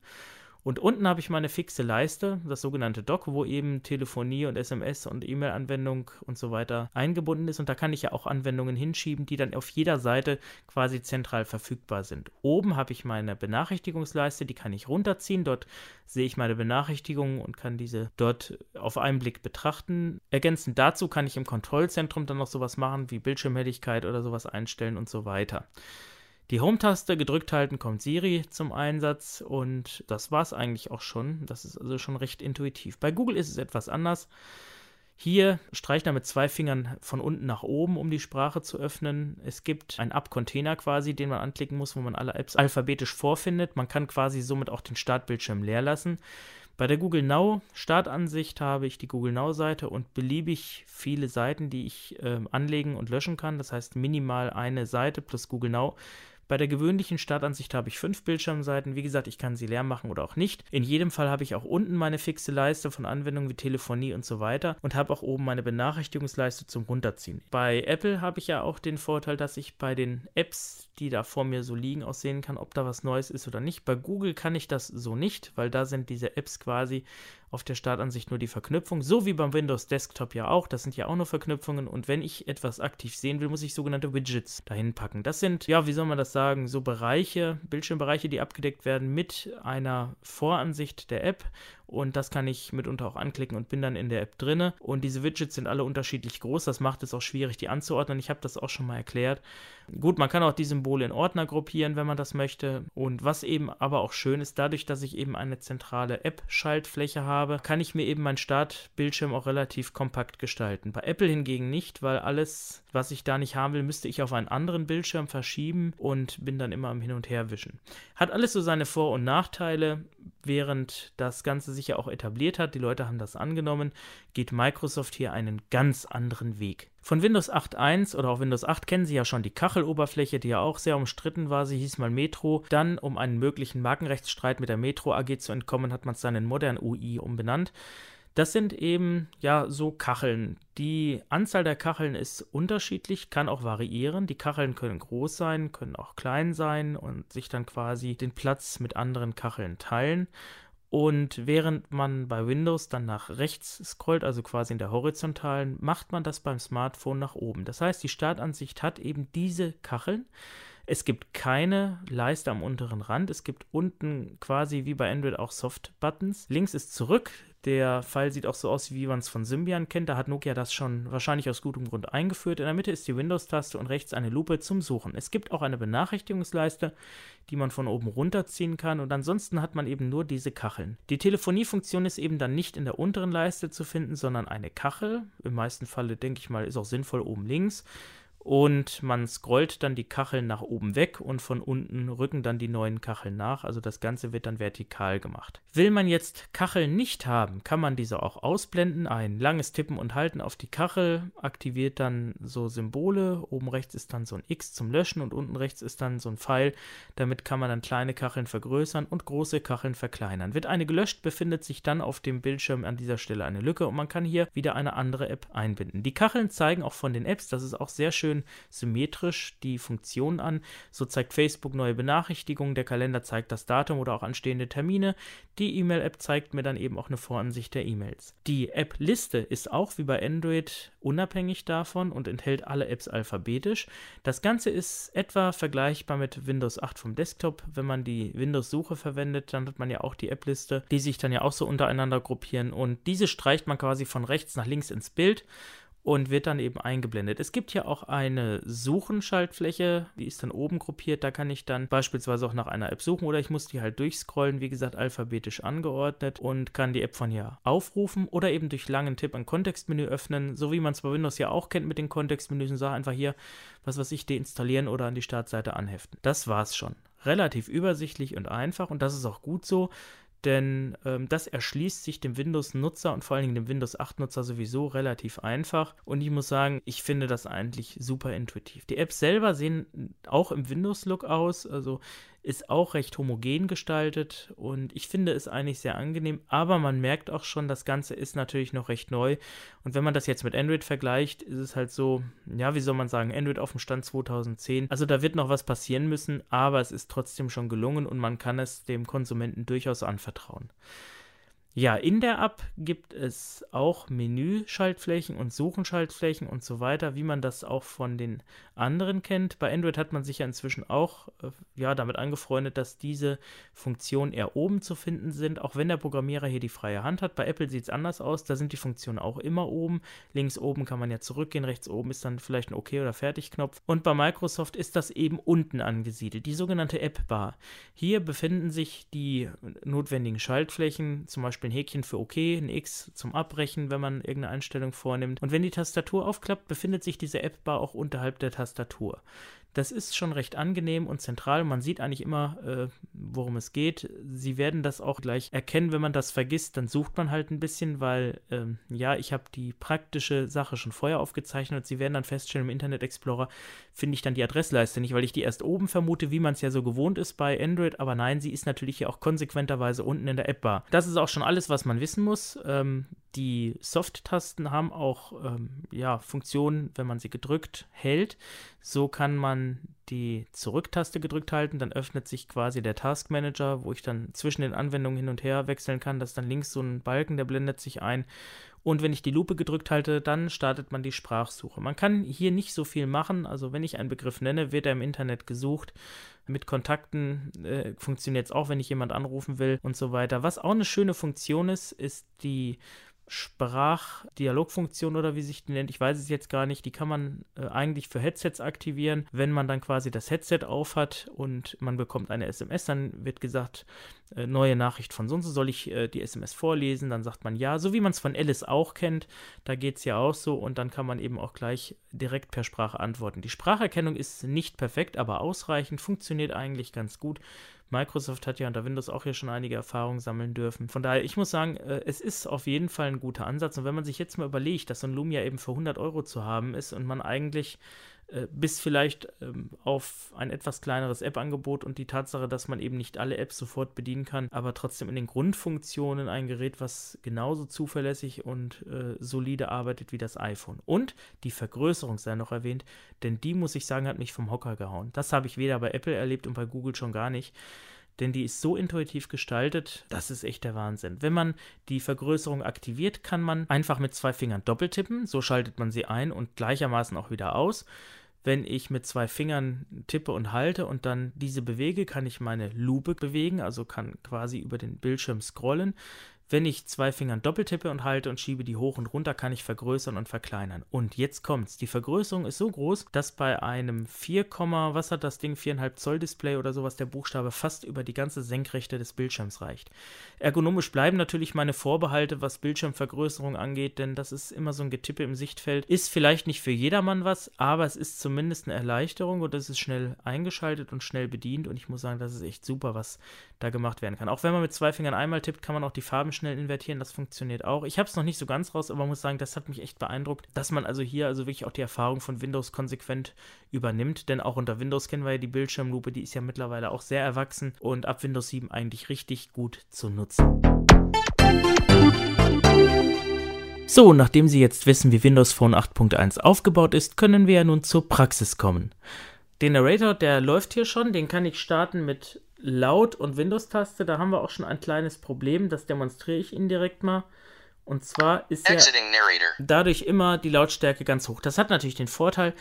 Und unten habe ich meine fixe Leiste, das sogenannte Dock, wo eben Telefonie und SMS und E-Mail-Anwendung und so weiter eingebunden ist. Und da kann ich ja auch Anwendungen hinschieben, die dann auf jeder Seite quasi zentral verfügbar sind. Oben habe ich meine Benachrichtigungsleiste, die kann ich runterziehen. Dort sehe ich meine Benachrichtigungen und kann diese dort auf einen Blick betrachten. Ergänzend dazu kann ich im Kontrollzentrum dann noch sowas machen wie Bildschirmhelligkeit oder sowas einstellen und so weiter die Home-Taste gedrückt halten, kommt Siri zum Einsatz und das war es eigentlich auch schon. Das ist also schon recht intuitiv. Bei Google ist es etwas anders. Hier streicht er mit zwei Fingern von unten nach oben, um die Sprache zu öffnen. Es gibt einen App-Container quasi, den man anklicken muss, wo man alle Apps alphabetisch vorfindet. Man kann quasi somit auch den Startbildschirm leer lassen. Bei der Google Now Startansicht habe ich die Google Now Seite und beliebig viele Seiten, die ich äh, anlegen und löschen kann. Das heißt minimal eine Seite plus Google Now bei der gewöhnlichen Startansicht habe ich fünf Bildschirmseiten. Wie gesagt, ich kann sie leer machen oder auch nicht. In jedem Fall habe ich auch unten meine fixe Leiste von Anwendungen wie Telefonie und so weiter und habe auch oben meine Benachrichtigungsleiste zum Runterziehen. Bei Apple habe ich ja auch den Vorteil, dass ich bei den Apps, die da vor mir so liegen, auch sehen kann, ob da was Neues ist oder nicht. Bei Google kann ich das so nicht, weil da sind diese Apps quasi auf der Startansicht nur die Verknüpfung, so wie beim Windows Desktop ja auch. Das sind ja auch nur Verknüpfungen und wenn ich etwas aktiv sehen will, muss ich sogenannte Widgets dahin packen. Das sind, ja, wie soll man das sagen, so Bereiche, Bildschirmbereiche, die abgedeckt werden mit einer Voransicht der App und das kann ich mitunter auch anklicken und bin dann in der App drinne. Und diese Widgets sind alle unterschiedlich groß, das macht es auch schwierig, die anzuordnen. Ich habe das auch schon mal erklärt. Gut, man kann auch die Symbole in Ordner gruppieren, wenn man das möchte. Und was eben aber auch schön ist, dadurch, dass ich eben eine zentrale App-Schaltfläche habe, kann ich mir eben meinen Startbildschirm auch relativ kompakt gestalten. Bei Apple hingegen nicht, weil alles, was ich da nicht haben will, müsste ich auf einen anderen Bildschirm verschieben und bin dann immer am Hin- und Herwischen. Hat alles so seine Vor- und Nachteile während das Ganze sich ja auch etabliert hat, die Leute haben das angenommen, geht Microsoft hier einen ganz anderen Weg. Von Windows 8.1 oder auch Windows 8 kennen Sie ja schon die Kacheloberfläche, die ja auch sehr umstritten war. Sie hieß mal Metro. Dann, um einen möglichen Markenrechtsstreit mit der Metro AG zu entkommen, hat man es dann in Modern UI umbenannt. Das sind eben ja so Kacheln. Die Anzahl der Kacheln ist unterschiedlich, kann auch variieren. Die Kacheln können groß sein, können auch klein sein und sich dann quasi den Platz mit anderen Kacheln teilen. Und während man bei Windows dann nach rechts scrollt, also quasi in der horizontalen, macht man das beim Smartphone nach oben. Das heißt, die Startansicht hat eben diese Kacheln. Es gibt keine Leiste am unteren Rand. Es gibt unten quasi wie bei Android auch Soft-Buttons. Links ist zurück. Der Pfeil sieht auch so aus, wie man es von Symbian kennt. Da hat Nokia das schon wahrscheinlich aus gutem Grund eingeführt. In der Mitte ist die Windows-Taste und rechts eine Lupe zum Suchen. Es gibt auch eine Benachrichtigungsleiste, die man von oben runterziehen kann und ansonsten hat man eben nur diese Kacheln. Die Telefoniefunktion ist eben dann nicht in der unteren Leiste zu finden, sondern eine Kachel. Im meisten Falle denke ich mal, ist auch sinnvoll oben links und man scrollt dann die Kacheln nach oben weg und von unten rücken dann die neuen Kacheln nach. Also das Ganze wird dann vertikal gemacht. Will man jetzt Kacheln nicht haben, kann man diese auch ausblenden. Ein langes Tippen und Halten auf die Kachel aktiviert dann so Symbole. Oben rechts ist dann so ein X zum Löschen und unten rechts ist dann so ein Pfeil. Damit kann man dann kleine Kacheln vergrößern und große Kacheln verkleinern. Wird eine gelöscht, befindet sich dann auf dem Bildschirm an dieser Stelle eine Lücke und man kann hier wieder eine andere App einbinden. Die Kacheln zeigen auch von den Apps, das ist auch sehr schön schön symmetrisch die Funktionen an. So zeigt Facebook neue Benachrichtigungen, der Kalender zeigt das Datum oder auch anstehende Termine. Die E-Mail-App zeigt mir dann eben auch eine Voransicht der E-Mails. Die App-Liste ist auch wie bei Android unabhängig davon und enthält alle Apps alphabetisch. Das Ganze ist etwa vergleichbar mit Windows 8 vom Desktop. Wenn man die Windows-Suche verwendet, dann hat man ja auch die App-Liste, die sich dann ja auch so untereinander gruppieren und diese streicht man quasi von rechts nach links ins Bild und wird dann eben eingeblendet. Es gibt ja auch eine Suchenschaltfläche, die ist dann oben gruppiert. Da kann ich dann beispielsweise auch nach einer App suchen oder ich muss die halt durchscrollen, wie gesagt, alphabetisch angeordnet und kann die App von hier aufrufen oder eben durch langen Tipp ein Kontextmenü öffnen, so wie man es bei Windows ja auch kennt mit den Kontextmenüs und sage einfach hier, was weiß ich, deinstallieren oder an die Startseite anheften. Das war's schon. Relativ übersichtlich und einfach und das ist auch gut so denn ähm, das erschließt sich dem Windows-Nutzer und vor allen Dingen dem Windows 8-Nutzer sowieso relativ einfach. Und ich muss sagen, ich finde das eigentlich super intuitiv. Die Apps selber sehen auch im Windows-Look aus, also ist auch recht homogen gestaltet und ich finde es eigentlich sehr angenehm, aber man merkt auch schon, das Ganze ist natürlich noch recht neu und wenn man das jetzt mit Android vergleicht, ist es halt so, ja, wie soll man sagen, Android auf dem Stand 2010. Also da wird noch was passieren müssen, aber es ist trotzdem schon gelungen und man kann es dem Konsumenten durchaus anvertrauen. Ja, in der App gibt es auch Menü-Schaltflächen und Suchenschaltflächen und so weiter, wie man das auch von den anderen kennt. Bei Android hat man sich ja inzwischen auch äh, ja, damit angefreundet, dass diese Funktionen eher oben zu finden sind, auch wenn der Programmierer hier die freie Hand hat. Bei Apple sieht es anders aus, da sind die Funktionen auch immer oben. Links oben kann man ja zurückgehen, rechts oben ist dann vielleicht ein OK- oder Fertig-Knopf. Und bei Microsoft ist das eben unten angesiedelt, die sogenannte App-Bar. Hier befinden sich die notwendigen Schaltflächen, zum Beispiel ein Häkchen für OK, ein X zum Abbrechen, wenn man irgendeine Einstellung vornimmt. Und wenn die Tastatur aufklappt, befindet sich diese App-Bar auch unterhalb der Tastatur. Das ist schon recht angenehm und zentral. Man sieht eigentlich immer, äh, worum es geht. Sie werden das auch gleich erkennen, wenn man das vergisst. Dann sucht man halt ein bisschen, weil, ähm, ja, ich habe die praktische Sache schon vorher aufgezeichnet und Sie werden dann feststellen, im Internet Explorer finde ich dann die Adressleiste nicht, weil ich die erst oben vermute, wie man es ja so gewohnt ist bei Android. Aber nein, sie ist natürlich hier auch konsequenterweise unten in der App-Bar. Das ist auch schon alles, was man wissen muss. Ähm, die Soft-Tasten haben auch ähm, ja, Funktionen, wenn man sie gedrückt hält. So kann man die Zurücktaste gedrückt halten, dann öffnet sich quasi der Task Manager, wo ich dann zwischen den Anwendungen hin und her wechseln kann. Das ist dann links so ein Balken, der blendet sich ein. Und wenn ich die Lupe gedrückt halte, dann startet man die Sprachsuche. Man kann hier nicht so viel machen. Also wenn ich einen Begriff nenne, wird er im Internet gesucht. Mit Kontakten äh, funktioniert es auch, wenn ich jemand anrufen will und so weiter. Was auch eine schöne Funktion ist, ist die Sprachdialogfunktion oder wie sich die nennt, ich weiß es jetzt gar nicht, die kann man äh, eigentlich für Headsets aktivieren. Wenn man dann quasi das Headset aufhat und man bekommt eine SMS, dann wird gesagt, äh, neue Nachricht von so und so, soll ich äh, die SMS vorlesen? Dann sagt man ja, so wie man es von Alice auch kennt, da geht es ja auch so und dann kann man eben auch gleich direkt per Sprache antworten. Die Spracherkennung ist nicht perfekt, aber ausreichend, funktioniert eigentlich ganz gut. Microsoft hat ja unter Windows auch hier schon einige Erfahrungen sammeln dürfen. Von daher, ich muss sagen, äh, es ist auf jeden Fall ein guter Ansatz. Und wenn man sich jetzt mal überlegt, dass so ein Lumia eben für 100 Euro zu haben ist und man eigentlich bis vielleicht ähm, auf ein etwas kleineres App-Angebot und die Tatsache, dass man eben nicht alle Apps sofort bedienen kann, aber trotzdem in den Grundfunktionen ein Gerät, was genauso zuverlässig und äh, solide arbeitet wie das iPhone. Und die Vergrößerung sei noch erwähnt, denn die, muss ich sagen, hat mich vom Hocker gehauen. Das habe ich weder bei Apple erlebt und bei Google schon gar nicht denn die ist so intuitiv gestaltet, das ist echt der Wahnsinn. Wenn man die Vergrößerung aktiviert, kann man einfach mit zwei Fingern doppeltippen, so schaltet man sie ein und gleichermaßen auch wieder aus. Wenn ich mit zwei Fingern tippe und halte und dann diese bewege, kann ich meine Lupe bewegen, also kann quasi über den Bildschirm scrollen. Wenn ich zwei Fingern doppeltippe und halte und schiebe die hoch und runter, kann ich vergrößern und verkleinern. Und jetzt kommt's. Die Vergrößerung ist so groß, dass bei einem 4, was hat das Ding, 4,5 Zoll Display oder sowas, der Buchstabe fast über die ganze Senkrechte des Bildschirms reicht. Ergonomisch bleiben natürlich meine Vorbehalte, was Bildschirmvergrößerung angeht, denn das ist immer so ein Getippe im Sichtfeld. Ist vielleicht nicht für jedermann was, aber es ist zumindest eine Erleichterung und es ist schnell eingeschaltet und schnell bedient und ich muss sagen, das ist echt super, was da gemacht werden kann. Auch wenn man mit zwei Fingern einmal tippt, kann man auch die Farben schnell invertieren, das funktioniert auch. Ich habe es noch nicht so ganz raus, aber muss sagen, das hat mich echt beeindruckt, dass man also hier also wirklich auch die Erfahrung von Windows konsequent übernimmt, denn auch unter Windows kennen wir ja die Bildschirmlupe, die ist ja mittlerweile auch sehr erwachsen und ab Windows 7 eigentlich richtig gut zu nutzen. So, nachdem Sie jetzt wissen, wie Windows Phone 8.1 aufgebaut ist, können wir ja nun zur Praxis kommen. Den Narrator, der läuft hier schon, den kann ich starten mit Laut- und Windows-Taste, da haben wir auch schon ein kleines Problem, das demonstriere ich Ihnen direkt mal. Und zwar ist ja dadurch immer die Lautstärke ganz hoch. Das hat natürlich den Vorteil,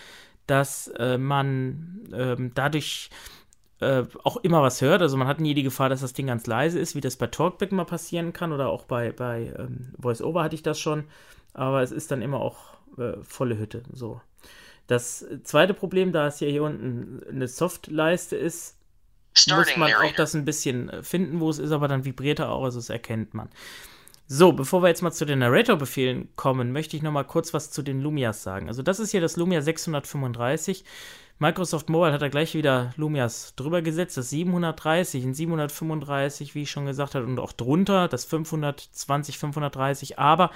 dass äh, man ähm, dadurch äh, auch immer was hört. Also man hat nie die Gefahr, dass das Ding ganz leise ist, wie das bei Talkback mal passieren kann oder auch bei, bei ähm, VoiceOver hatte ich das schon. Aber es ist dann immer auch äh, volle Hütte. So. Das zweite Problem, da es hier unten eine Softleiste ist, muss man auch das ein bisschen äh, finden, wo es ist, aber dann vibriert er auch, also das erkennt man. So, bevor wir jetzt mal zu den Narrator-Befehlen kommen, möchte ich noch mal kurz was zu den Lumias sagen. Also das ist hier das Lumia 635. Microsoft Mobile hat da gleich wieder Lumias drüber gesetzt, das 730, ein 735, wie ich schon gesagt habe, und auch drunter, das 520, 530, aber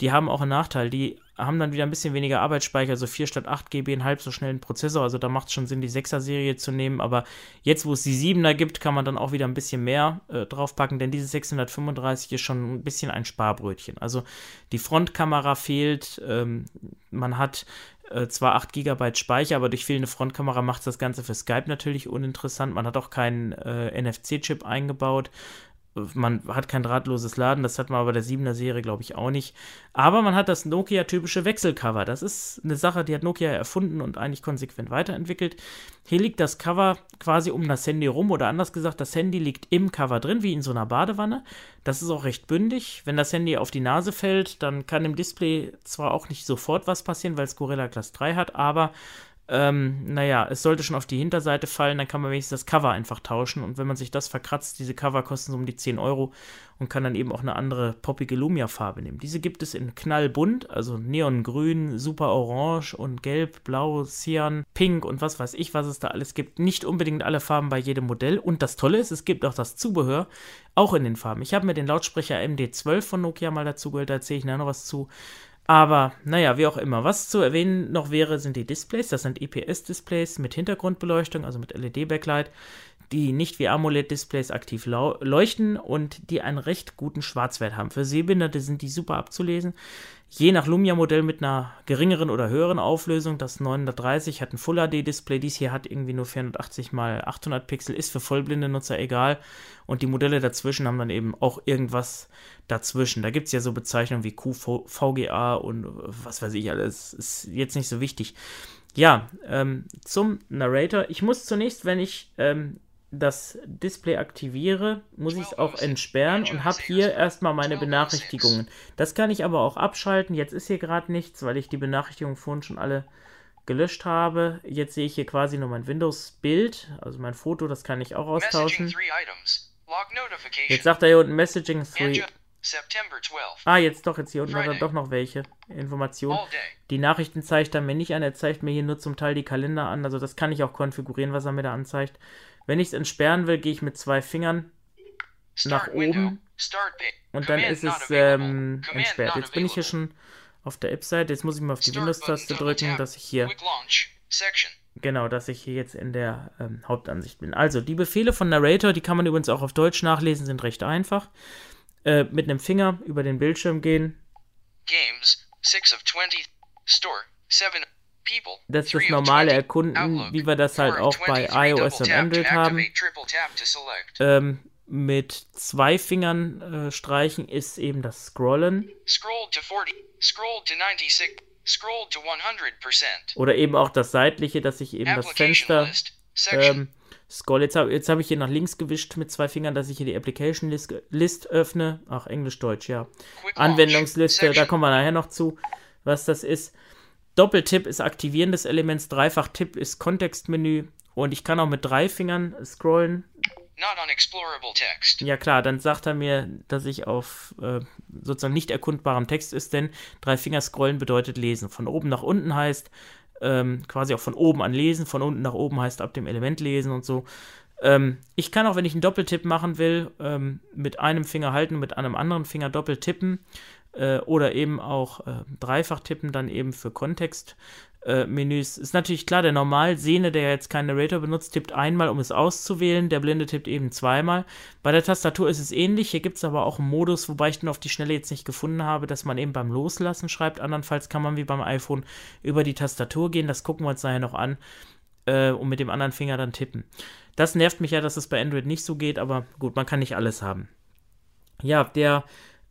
die haben auch einen Nachteil, die haben dann wieder ein bisschen weniger Arbeitsspeicher, so 4 statt 8 GB, einen halb so schnellen Prozessor, also da macht es schon Sinn, die 6er-Serie zu nehmen, aber jetzt, wo es die 7er gibt, kann man dann auch wieder ein bisschen mehr äh, draufpacken, denn diese 635 ist schon ein bisschen ein Sparbrötchen. Also die Frontkamera fehlt, ähm, man hat äh, zwar 8 GB Speicher, aber durch fehlende Frontkamera macht das Ganze für Skype natürlich uninteressant. Man hat auch keinen äh, NFC-Chip eingebaut man hat kein drahtloses Laden, das hat man aber der 7er Serie, glaube ich, auch nicht. Aber man hat das Nokia-typische Wechselcover. Das ist eine Sache, die hat Nokia erfunden und eigentlich konsequent weiterentwickelt. Hier liegt das Cover quasi um das Handy rum oder anders gesagt, das Handy liegt im Cover drin, wie in so einer Badewanne. Das ist auch recht bündig. Wenn das Handy auf die Nase fällt, dann kann im Display zwar auch nicht sofort was passieren, weil es Gorilla Glass 3 hat, aber ähm, naja, es sollte schon auf die Hinterseite fallen, dann kann man wenigstens das Cover einfach tauschen. Und wenn man sich das verkratzt, diese Cover kosten so um die 10 Euro und kann dann eben auch eine andere poppige Lumia-Farbe nehmen. Diese gibt es in knallbunt, also neongrün, super orange und gelb, blau, cyan, pink und was weiß ich, was es da alles gibt. Nicht unbedingt alle Farben bei jedem Modell. Und das Tolle ist, es gibt auch das Zubehör, auch in den Farben. Ich habe mir den Lautsprecher MD12 von Nokia mal dazu geholt, da erzähle ich nachher noch was zu. Aber naja, wie auch immer. Was zu erwähnen noch wäre, sind die Displays. Das sind IPS-Displays mit Hintergrundbeleuchtung, also mit LED-Backlight, die nicht wie AMOLED-Displays aktiv leuchten und die einen recht guten Schwarzwert haben. Für Sehbehinderte sind die super abzulesen je nach Lumia-Modell mit einer geringeren oder höheren Auflösung. Das 930 hat ein Full HD-Display, dies hier hat irgendwie nur 480 x 800 Pixel, ist für vollblinde Nutzer egal. Und die Modelle dazwischen haben dann eben auch irgendwas dazwischen. Da gibt es ja so Bezeichnungen wie QVGA und was weiß ich alles. Ist jetzt nicht so wichtig. Ja, ähm, zum Narrator. Ich muss zunächst, wenn ich ähm, das Display aktiviere, muss ich es auch entsperren und habe hier erstmal meine Benachrichtigungen. Das kann ich aber auch abschalten. Jetzt ist hier gerade nichts, weil ich die Benachrichtigungen vorhin schon alle gelöscht habe. Jetzt sehe ich hier quasi nur mein Windows-Bild, also mein Foto, das kann ich auch austauschen. Jetzt sagt er hier unten Messaging 3. Ah, jetzt doch, jetzt hier unten hat er doch noch welche Informationen. Die Nachrichten zeigt er mir nicht an, er zeigt mir hier nur zum Teil die Kalender an, also das kann ich auch konfigurieren, was er mir da anzeigt. Wenn ich es entsperren will, gehe ich mit zwei Fingern nach oben. Und dann ist es ähm, entsperrt. Jetzt bin ich hier schon auf der App-Seite. Jetzt muss ich mal auf die Windows-Taste drücken, dass ich hier Genau, dass ich hier jetzt in der ähm, Hauptansicht bin. Also, die Befehle von Narrator, die kann man übrigens auch auf Deutsch nachlesen, sind recht einfach. Äh, mit einem Finger über den Bildschirm gehen. Games, 6 of 20, Store, 7 das ist das normale Erkunden, wie wir das halt auch bei iOS und Android haben. Ähm, mit zwei Fingern äh, streichen ist eben das Scrollen. Oder eben auch das seitliche, dass ich eben das Fenster ähm, scroll. Jetzt habe hab ich hier nach links gewischt mit zwei Fingern, dass ich hier die Application List, List öffne. Ach, Englisch-Deutsch, ja. Anwendungsliste, da kommen wir nachher noch zu, was das ist. Doppeltipp ist Aktivieren des Elements, Dreifach-Tipp ist Kontextmenü und ich kann auch mit drei Fingern scrollen. Ja klar, dann sagt er mir, dass ich auf äh, sozusagen nicht erkundbarem Text ist, denn drei Finger scrollen bedeutet lesen. Von oben nach unten heißt ähm, quasi auch von oben an lesen, von unten nach oben heißt ab dem Element lesen und so. Ähm, ich kann auch, wenn ich einen Doppeltipp machen will, ähm, mit einem Finger halten und mit einem anderen Finger doppelt tippen äh, oder eben auch äh, dreifach tippen, dann eben für Kontextmenüs. Äh, ist natürlich klar, der Normalsehne, der jetzt keinen Narrator benutzt, tippt einmal, um es auszuwählen. Der Blinde tippt eben zweimal. Bei der Tastatur ist es ähnlich. Hier gibt es aber auch einen Modus, wobei ich den auf die Schnelle jetzt nicht gefunden habe, dass man eben beim Loslassen schreibt. Andernfalls kann man wie beim iPhone über die Tastatur gehen. Das gucken wir uns nachher noch an. Äh, und mit dem anderen Finger dann tippen. Das nervt mich ja, dass es bei Android nicht so geht, aber gut, man kann nicht alles haben. Ja, der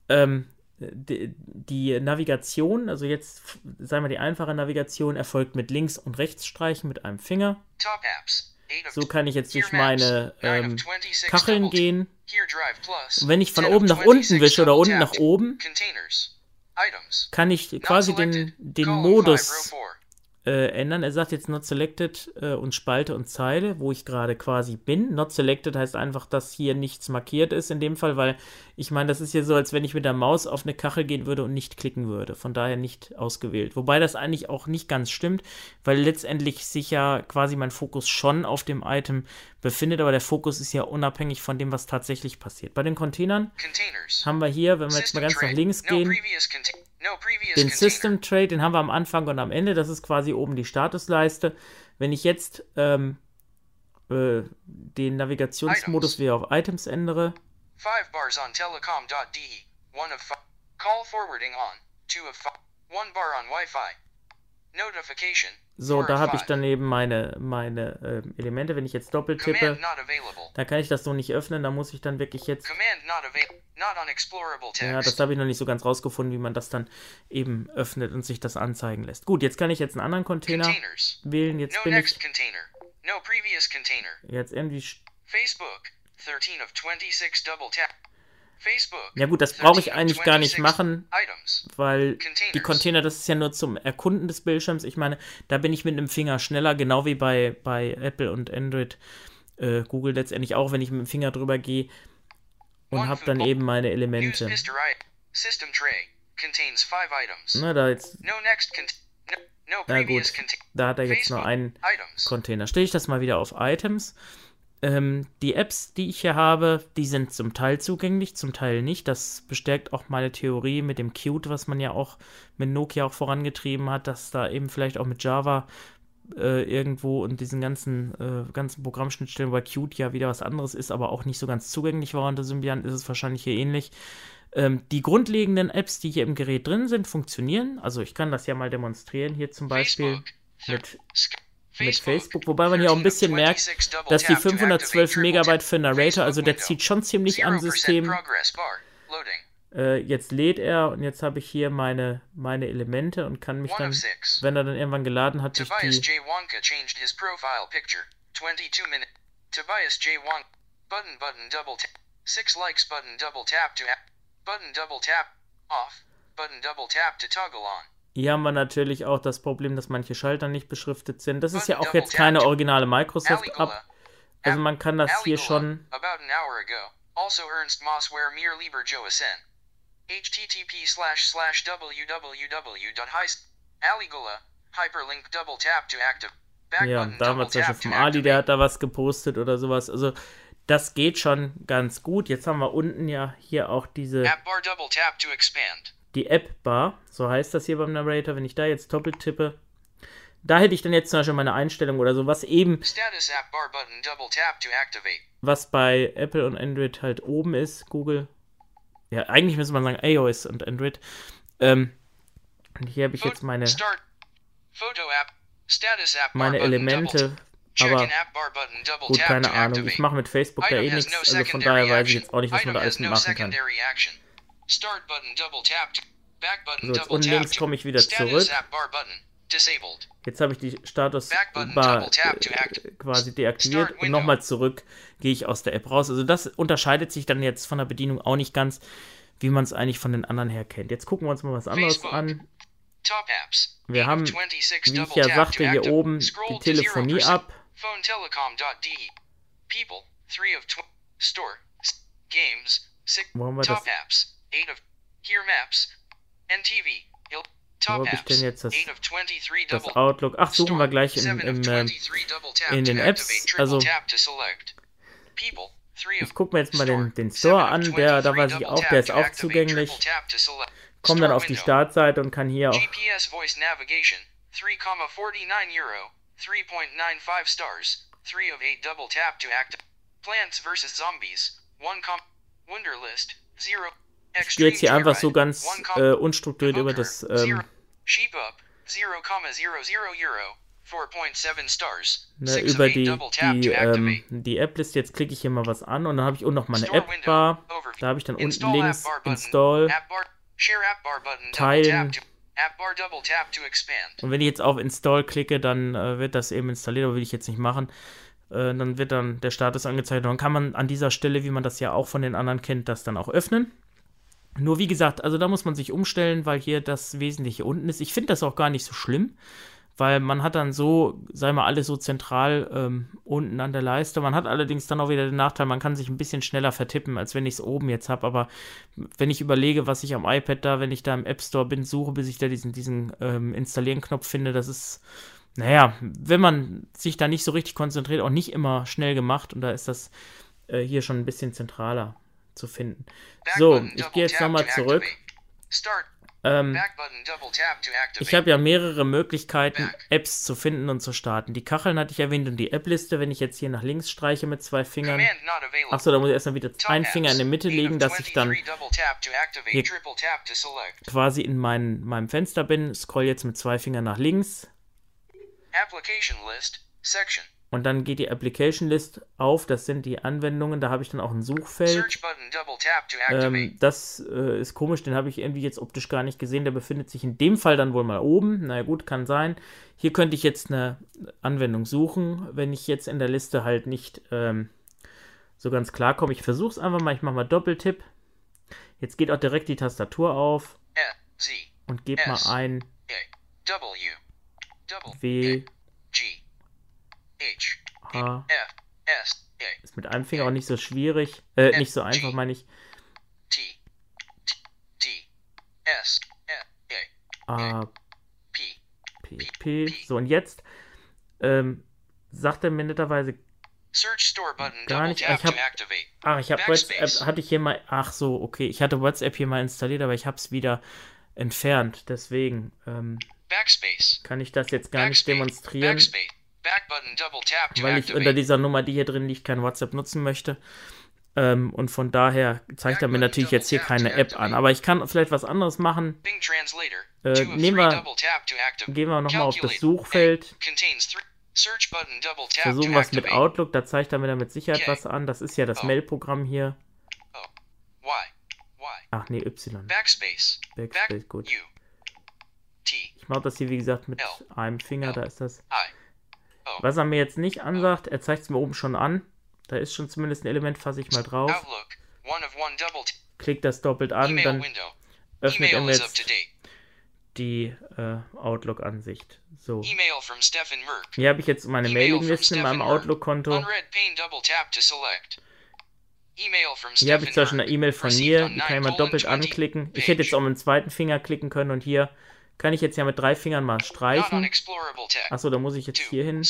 ähm, die, die Navigation, also jetzt sagen wir die einfache Navigation, erfolgt mit Links- und Rechtsstreichen mit einem Finger. So kann ich jetzt durch meine ähm, Kacheln gehen. Und wenn ich von oben nach unten wische oder unten nach oben, kann ich quasi den, den Modus äh, ändern. Er sagt jetzt not selected äh, und Spalte und Zeile, wo ich gerade quasi bin. Not selected heißt einfach, dass hier nichts markiert ist in dem Fall, weil ich meine, das ist ja so, als wenn ich mit der Maus auf eine Kachel gehen würde und nicht klicken würde. Von daher nicht ausgewählt. Wobei das eigentlich auch nicht ganz stimmt, weil letztendlich sich ja quasi mein Fokus schon auf dem Item befindet, aber der Fokus ist ja unabhängig von dem, was tatsächlich passiert. Bei den Containern Containers. haben wir hier, wenn wir jetzt mal ganz nach links gehen, den System Trade, den haben wir am Anfang und am Ende, das ist quasi oben die Statusleiste. Wenn ich jetzt ähm, äh, den Navigationsmodus wieder auf Items ändere, 5 bars on telecom.de. 1 of 5. Call forwarding on. 2 of 5. 1 bar on Wi-Fi. Notification. So, da habe ich dann eben meine, meine äh, Elemente. Wenn ich jetzt doppelt tippe, dann kann ich das so nicht öffnen. Da muss ich dann wirklich jetzt. Ja, das habe ich noch nicht so ganz rausgefunden, wie man das dann eben öffnet und sich das anzeigen lässt. Gut, jetzt kann ich jetzt einen anderen Container Containers. wählen. Jetzt no bin ich. No jetzt irgendwie. Facebook. 13 of 26 double tap. Ja gut, das brauche ich eigentlich gar nicht machen, weil die Container, das ist ja nur zum Erkunden des Bildschirms. Ich meine, da bin ich mit einem Finger schneller, genau wie bei, bei Apple und Android, äh, Google letztendlich auch, wenn ich mit dem Finger drüber gehe und habe dann eben meine Elemente. Na, da jetzt. Na gut, da hat er jetzt nur einen Container. Stelle ich das mal wieder auf Items ähm, die Apps, die ich hier habe, die sind zum Teil zugänglich, zum Teil nicht. Das bestärkt auch meine Theorie mit dem Qt, was man ja auch mit Nokia auch vorangetrieben hat, dass da eben vielleicht auch mit Java äh, irgendwo und diesen ganzen, äh, ganzen Programmschnittstellen bei Qt ja wieder was anderes ist, aber auch nicht so ganz zugänglich war. Unter Symbian ist es wahrscheinlich hier ähnlich. Ähm, die grundlegenden Apps, die hier im Gerät drin sind, funktionieren. Also ich kann das ja mal demonstrieren. Hier zum Beispiel mit mit Facebook, wobei man hier auch ein bisschen merkt, dass die 512 Megabyte für Narrator, also der zieht schon ziemlich am System. Äh, jetzt lädt er und jetzt habe ich hier meine, meine Elemente und kann mich dann, wenn er dann irgendwann geladen hat, durch die... Tobias J. Wong. Button, button, double tap. Six likes button, double tap to Button, double tap. Off. Button, double tap to toggle on. Hier haben wir natürlich auch das Problem, dass manche Schalter nicht beschriftet sind. Das ist ja auch jetzt keine originale Microsoft-App. Also man kann das hier schon... Also Ernst Mossware mir lieber Joasen. http slash slash www.heist hyperlink double tap to active ja, da haben wir zum Beispiel vom Ali, der hat da was gepostet oder sowas. Also das geht schon ganz gut. Jetzt haben wir unten ja hier auch diese App bar double tap to expand die App-Bar, so heißt das hier beim Narrator, wenn ich da jetzt doppelt tippe, da hätte ich dann jetzt zum Beispiel meine Einstellung oder so, was eben, was bei Apple und Android halt oben ist, Google, ja, eigentlich müsste man sagen iOS und Android, ähm, und hier habe ich jetzt meine, meine Elemente, aber gut, keine Ahnung, ich mache mit Facebook da eh nichts, also von daher weiß ich jetzt auch nicht, was man da alles machen kann. Start button, double tap. Back button, so, jetzt unten links komme ich wieder zurück. Jetzt habe ich die Statusbar äh, quasi deaktiviert und nochmal zurück gehe ich aus der App raus. Also das unterscheidet sich dann jetzt von der Bedienung auch nicht ganz, wie man es eigentlich von den anderen her kennt. Jetzt gucken wir uns mal was anderes an. Wir haben, wie ich ja sagte, hier oben die Telefonie ab. Wo haben wir das? 8 of Here Maps. NTV. Wo habe ich denn jetzt das, das Outlook? Ach, suchen wir gleich im, im, äh, in den Apps. Also, ich gucke mir jetzt mal den, den Store an. Der, da weiß ich auch, der ist auch zugänglich. Komme dann auf die Startseite und kann hier auch. GPS Voice Navigation 3,49 Euro, 3.95 Stars, 3 of 8 Double Tap to Active. Plants vs. Zombies, 1, Wunderlist, 0. Ich gehe jetzt hier einfach so ganz äh, unstrukturiert über das. Ähm, ne, über die, die, ähm, die App-List. Jetzt klicke ich hier mal was an und dann habe ich unten noch meine App-Bar. Da habe ich dann unten links Install, Teilen. Und wenn ich jetzt auf Install klicke, dann äh, wird das eben installiert, aber will ich jetzt nicht machen. Äh, dann wird dann der Status angezeigt und dann kann man an dieser Stelle, wie man das ja auch von den anderen kennt, das dann auch öffnen. Nur wie gesagt, also da muss man sich umstellen, weil hier das Wesentliche unten ist. Ich finde das auch gar nicht so schlimm, weil man hat dann so, sei mal, alles so zentral ähm, unten an der Leiste. Man hat allerdings dann auch wieder den Nachteil, man kann sich ein bisschen schneller vertippen, als wenn ich es oben jetzt habe. Aber wenn ich überlege, was ich am iPad da, wenn ich da im App Store bin, suche, bis ich da diesen, diesen ähm, Installieren-Knopf finde, das ist, naja, wenn man sich da nicht so richtig konzentriert, auch nicht immer schnell gemacht. Und da ist das äh, hier schon ein bisschen zentraler zu finden. So, ich gehe jetzt nochmal zurück. Ähm, ich habe ja mehrere Möglichkeiten, Apps zu finden und zu starten. Die Kacheln hatte ich erwähnt und die App-Liste, wenn ich jetzt hier nach links streiche mit zwei Fingern. Achso, da muss ich erstmal wieder einen Finger in die Mitte legen, dass ich dann hier quasi in mein, meinem Fenster bin. Scroll jetzt mit zwei Fingern nach links. Application List, Section. Und dann geht die Application List auf, das sind die Anwendungen, da habe ich dann auch ein Suchfeld. Ähm, das äh, ist komisch, den habe ich irgendwie jetzt optisch gar nicht gesehen. Der befindet sich in dem Fall dann wohl mal oben. Na gut, kann sein. Hier könnte ich jetzt eine Anwendung suchen, wenn ich jetzt in der Liste halt nicht ähm, so ganz klar komme. Ich versuche es einfach mal, ich mache mal Doppeltipp. Jetzt geht auch direkt die Tastatur auf und gebe mal ein W H, H, F, S, A. Ist mit einem Finger auch nicht so schwierig. Äh, nicht so einfach, meine ich. T, D, S, A, P, P, P. So, und jetzt ähm, sagt er mir netterweise gar nicht. Ich hab, ach, ich habe WhatsApp, hatte ich hier mal, ach so, okay, ich hatte WhatsApp hier mal installiert, aber ich habe es wieder entfernt, deswegen ähm, kann ich das jetzt gar nicht demonstrieren. Weil ich unter dieser Nummer, die hier drin liegt, kein WhatsApp nutzen möchte. Ähm, und von daher zeigt er mir natürlich jetzt hier keine App an. Aber ich kann vielleicht was anderes machen. Äh, nehmen wir, gehen wir nochmal auf das Suchfeld. Versuchen wir es mit Outlook, da zeigt er mir dann mit Sicherheit was an. Das ist ja das Mail-Programm hier. Ach nee, Y. Backspace. Backspace, gut. Ich mache das hier, wie gesagt, mit einem Finger, da ist das. Oh. Was er mir jetzt nicht ansagt, er zeigt es mir oben schon an. Da ist schon zumindest ein Element, fasse ich mal drauf. Klick das doppelt an, dann öffnet er mir jetzt die äh, Outlook-Ansicht. So. Hier habe ich jetzt meine Mailingliste in meinem Outlook-Konto. Hier habe ich zwar schon eine E-Mail von mir, die kann ich mal doppelt anklicken. Ich hätte jetzt auch mit dem zweiten Finger klicken können und hier kann ich jetzt ja mit drei Fingern mal streichen. Achso, da muss ich jetzt hier hin.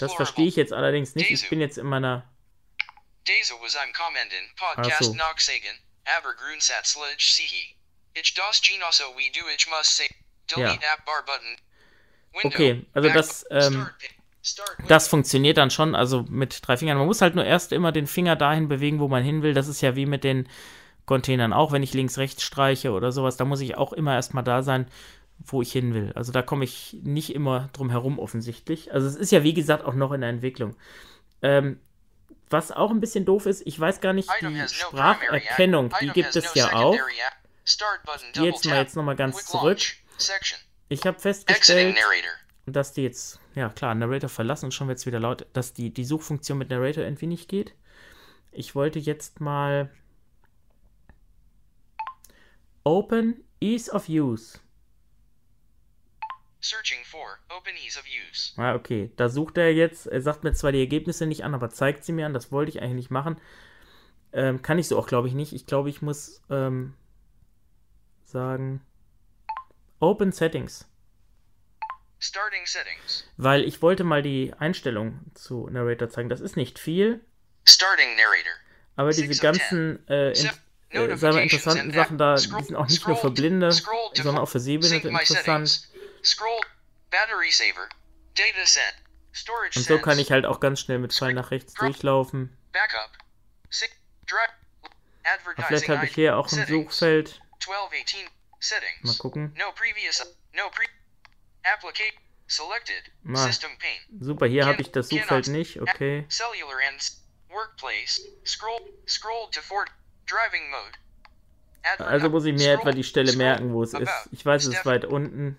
Das verstehe ich jetzt allerdings nicht. Ich bin jetzt in meiner... Achso. Ja. Okay, also das, ähm, das funktioniert dann schon, also mit drei Fingern. Man muss halt nur erst immer den Finger dahin bewegen, wo man hin will. Das ist ja wie mit den Containern auch, wenn ich links, rechts streiche oder sowas, da muss ich auch immer erstmal da sein, wo ich hin will. Also da komme ich nicht immer drum herum offensichtlich. Also es ist ja wie gesagt auch noch in der Entwicklung. Ähm, was auch ein bisschen doof ist, ich weiß gar nicht, die Spracherkennung, die gibt es ja auch. Ich gehe jetzt mal jetzt nochmal ganz zurück. Ich habe festgestellt, dass die jetzt, ja klar, Narrator verlassen und schon wird es wieder laut, dass die, die Suchfunktion mit Narrator irgendwie nicht geht. Ich wollte jetzt mal Open Ease of Use. Searching for Open Ease of Use. Ah, okay. Da sucht er jetzt, er sagt mir zwar die Ergebnisse nicht an, aber zeigt sie mir an. Das wollte ich eigentlich nicht machen. Ähm, kann ich so auch, glaube ich, nicht. Ich glaube, ich muss ähm, sagen Open Settings. Starting Settings. Weil ich wollte mal die Einstellung zu Narrator zeigen. Das ist nicht viel. Starting Narrator. Aber diese ganzen äh, äh, wir, interessanten Sachen da, die sind auch nicht nur für Blinde, sondern auch für Sehbehinderte interessant. Und so kann ich halt auch ganz schnell mit Pfeil nach rechts durchlaufen. Aber vielleicht habe ich hier auch ein Suchfeld. Mal gucken. Na, super, hier habe ich das Suchfeld nicht, okay. Workplace, scroll, scroll to also muss ich mir etwa die Stelle merken, wo es ist. Ich weiß, es ist weit unten.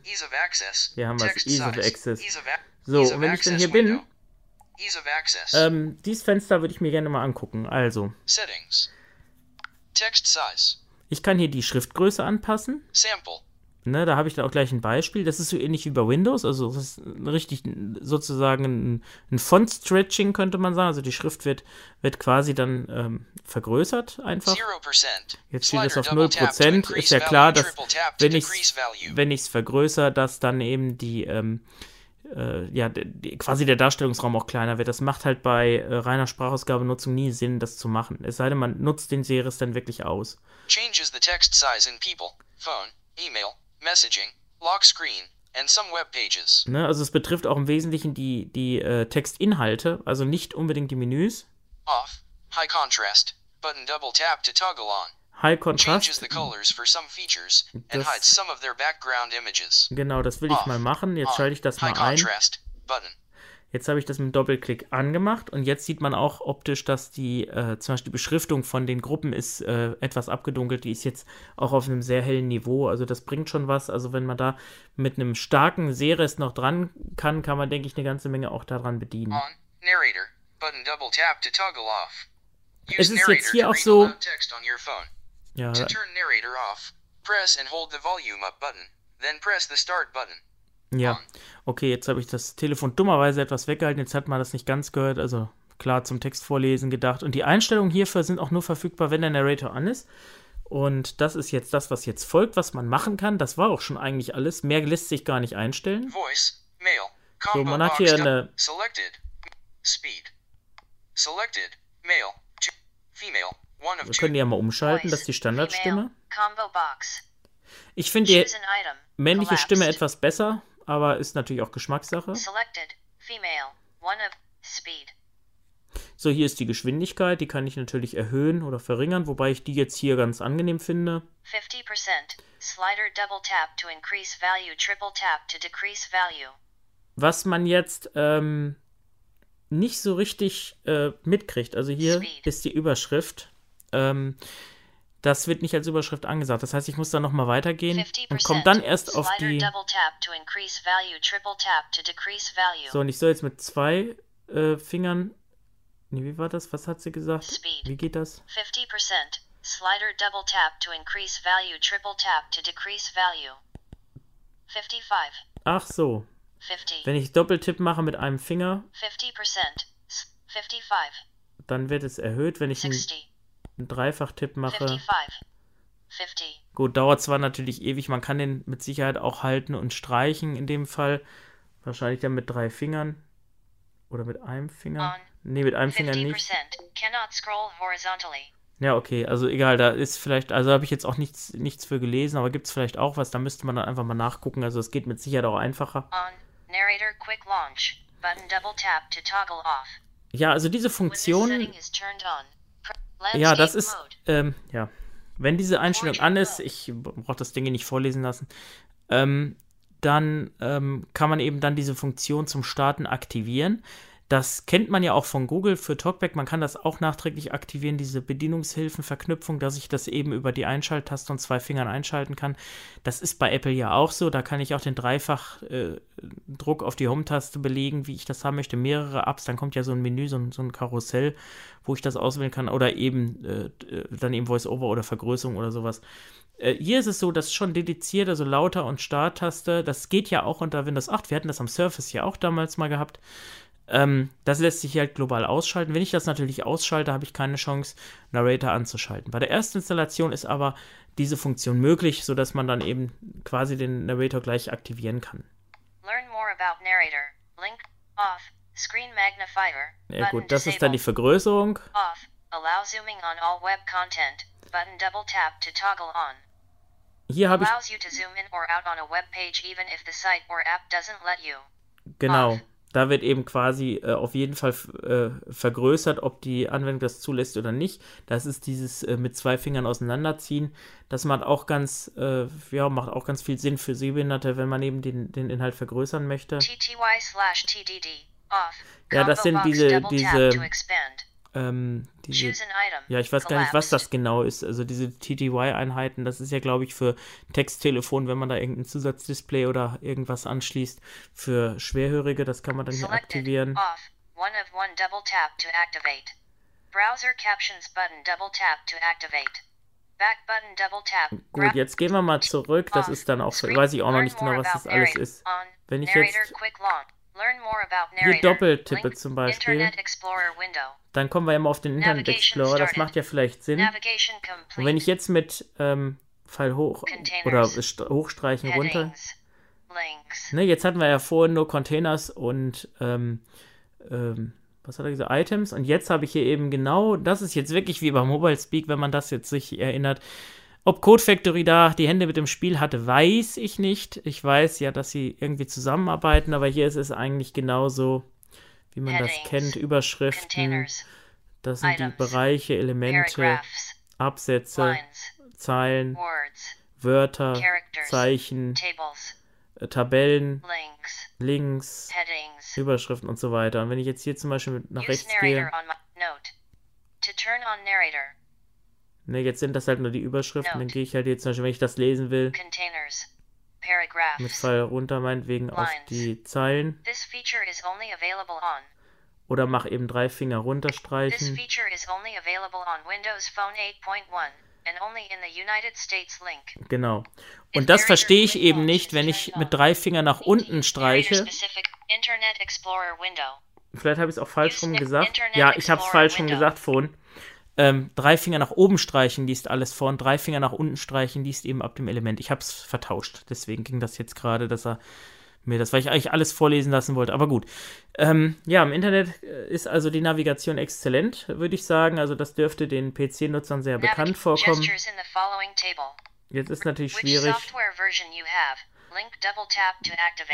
Hier haben wir es, Ease of Access. So, und wenn ich dann hier bin, ähm, dieses Fenster würde ich mir gerne mal angucken. Also. Ich kann hier die Schriftgröße anpassen. Sample. Ne, da habe ich dann auch gleich ein Beispiel. Das ist so ähnlich wie bei Windows, also das ist richtig sozusagen ein, ein Font-Stretching, könnte man sagen. Also die Schrift wird, wird quasi dann ähm, vergrößert einfach. 0%. Jetzt steht es auf double tap to 0%. increase Ist ja klar, dass wenn ich value. wenn es vergrößere, dass dann eben die, ähm, äh, ja, die, quasi der Darstellungsraum auch kleiner wird. Das macht halt bei äh, reiner Sprachausgabenutzung nie Sinn, das zu machen. Es sei denn, man nutzt den Series dann wirklich aus. Changes the text size in people, phone, email, messaging, lock screen, and some web pages. Ne? Also es betrifft auch im Wesentlichen die, die äh, Textinhalte, also nicht unbedingt die Menüs. Off. High contrast. Button double tap to toggle on. High Changes Contrast, the colors for some features and Das- hides some of their background images. genau, das will ich mal machen. Jetzt schalte ich das mal ein. Button. Jetzt habe ich das mit Doppelklick angemacht und jetzt sieht man auch optisch, dass die äh, zum Beispiel die Beschriftung von den Gruppen ist äh, etwas abgedunkelt. Die ist jetzt auch auf einem sehr hellen Niveau. Also das bringt schon was. Also wenn man da mit einem starken Sehrest noch dran kann, kann man, denke ich, eine ganze Menge auch daran bedienen. Es ist jetzt hier auch so-. Ja, press and hold the volume up button. Then press the start button. Ja. Okay, jetzt habe ich das Telefon dummerweise etwas weggehalten. Jetzt hat man das nicht ganz gehört. Also klar zum Text vorlesen gedacht. Und die Einstellungen hierfür sind auch nur verfügbar, wenn der Narrator an ist. Und das ist jetzt das, was jetzt folgt, was man machen kann. Das war auch schon eigentlich alles. Mehr lässt sich gar nicht einstellen. Voice, male, combo man hat hier eine- selected, speed, selected, two, female, one of Wir können die ja mal umschalten, das ist die Standardstimme. Ich finde die männliche. Stimme etwas besser, aber ist natürlich auch Geschmackssache. So, hier ist die Geschwindigkeit, die kann ich natürlich erhöhen oder verringern, wobei ich die jetzt hier ganz angenehm finde. 50%. Slider double tap to increase value. Triple tap to decrease value. Was man jetzt ähm, nicht so richtig äh, mitkriegt, also hier Speed. ist die Überschrift. Ähm, das wird nicht als Überschrift angesagt. Das heißt, ich muss da nochmal weitergehen 50%. und komme dann erst auf die. So, und ich soll jetzt mit zwei äh, Fingern. Nee, wie war das? Was hat sie gesagt? Speed. Wie geht das? 50%. Slider double tap to increase value. Triple tap to decrease value. 55. Ach so. 50. Wenn ich Doppeltipp mache mit einem Finger, 50%. S- 55. dann wird es erhöht. Wenn ich einen, 60. einen Dreifachtipp mache, 55. 50. gut, dauert zwar natürlich ewig, man kann den mit Sicherheit auch halten und streichen in dem Fall. Wahrscheinlich dann mit drei Fingern. Oder mit einem Finger. On. Nee, mit einem Finger nicht. 50%. Cannot scroll horizontally. Ja, okay, also egal, da ist vielleicht, also habe ich jetzt auch nichts, nichts für gelesen, aber gibt es vielleicht auch was, da müsste man dann einfach mal nachgucken. Also es geht mit Sicherheit auch einfacher. On. Narrator quick launch. Button double tap to toggle off. Ja, also diese Funktion, ja, das ist, ähm, ja, wenn diese Einstellung an ist, ich brauche das Ding hier nicht vorlesen lassen, ähm, dann ähm, kann man eben dann diese Funktion zum Starten aktivieren. Das kennt man ja auch von Google für Talkback. Man kann das auch nachträglich aktivieren, diese Bedienungshilfenverknüpfung, dass ich das eben über die Einschalttaste und zwei Fingern einschalten kann. Das ist bei Apple ja auch so. Da kann ich auch den Dreifach-Druck auf die Home-Taste belegen, wie ich das haben möchte. Mehrere Apps, dann kommt ja so ein Menü, so ein, so ein Karussell, wo ich das auswählen kann. Oder eben äh, äh, dann eben Voice-Over oder Vergrößerung oder sowas. Äh, hier ist es so, dass schon dediziert, also Lauter und Starttaste, das geht ja auch unter Windows 8. Wir hatten das am Surface ja auch damals mal gehabt. Ähm, das lässt sich halt global ausschalten. Wenn ich das natürlich ausschalte, habe ich keine Chance, Narrator anzuschalten. Bei der ersten Installation ist aber diese Funktion möglich, sodass man dann eben quasi den Narrator gleich aktivieren kann. Learn more about narrator. Link off. Screen magnifier. Ja gut, das ist dann die. Vergrößerung. Off. Allow zooming on all web content. Button double tap to toggle on. Hier habe ich, Allows you to zoom in or out on a web page even if the site or app doesn't let you. genau, Off. Da wird eben quasi äh, auf jeden Fall äh, vergrößert, ob die Anwendung das zulässt oder nicht. Das ist dieses äh, mit zwei Fingern auseinanderziehen. Das macht auch ganz, äh, ja, macht auch ganz viel Sinn für Sehbehinderte, wenn man eben den, den Inhalt vergrößern möchte. Ja, das sind diese- diese-. Ähm, diese, ja, ich weiß gar nicht, was das genau ist. Also diese TTY-Einheiten, das ist ja, glaube ich, für Texttelefon, wenn man da irgendein Zusatzdisplay oder irgendwas anschließt, für Schwerhörige, das kann man dann hier Selected. aktivieren. Off. One of one double tap to activate. Browser captions button double tap to activate. Back button double tap. Gut, jetzt gehen wir mal zurück. Das ist dann auch, Screen. weiß ich auch noch nicht genau, was das alles ist. Wenn ich jetzt hier doppelt tippe zum Beispiel, Internet Explorer window. Dann kommen wir immer auf den Internet Explorer. Das macht ja vielleicht Sinn. Und wenn ich jetzt mit ähm, Pfeil hoch oder st- hochstreichen runter. Ne, jetzt hatten wir ja vorhin nur Containers und ähm, ähm, was hat er gesagt? Items. Und jetzt habe ich hier eben genau, das ist jetzt wirklich wie bei Mobile Speak, wenn man das jetzt sich erinnert. Ob Code Factory da die Hände mit dem Spiel hatte, weiß ich nicht. Ich weiß ja, dass sie irgendwie zusammenarbeiten, aber hier ist es eigentlich genauso, wie man das kennt. Überschriften, das sind die. Bereiche, Elemente. Absätze. Zeilen. Wörter. Zeichen, äh, Tabellen, Links. Überschriften und so weiter. Und wenn ich jetzt hier zum Beispiel nach rechts gehe, ne, jetzt sind das halt nur die Überschriften, dann gehe ich halt jetzt zum Beispiel, wenn ich das lesen will. Mit. Pfeil runter meinetwegen auf Lines. die Zeilen This feature is only available on. oder mach eben drei Finger runterstreichen. feature is only available on Windows Phone 8.1 and only in the United States link. Genau. Und das verstehe ich eben nicht, wenn ich mit drei Fingern nach unten streiche. Vielleicht habe ich es auch falsch rum gesagt. Ja, ich habe es falsch rum gesagt vorhin. Ähm, drei Finger nach oben streichen liest alles vor und drei Finger nach unten streichen liest eben ab dem Element. Ich habe es vertauscht. Deswegen ging das jetzt gerade, dass er mir das, weil ich eigentlich alles vorlesen lassen wollte. Aber gut. Ähm, ja, im Internet äh, ist also die Navigation exzellent, würde ich sagen. Also das dürfte den PC-Nutzern sehr bekannt Navig- vorkommen. Following table. Jetzt ist natürlich schwierig,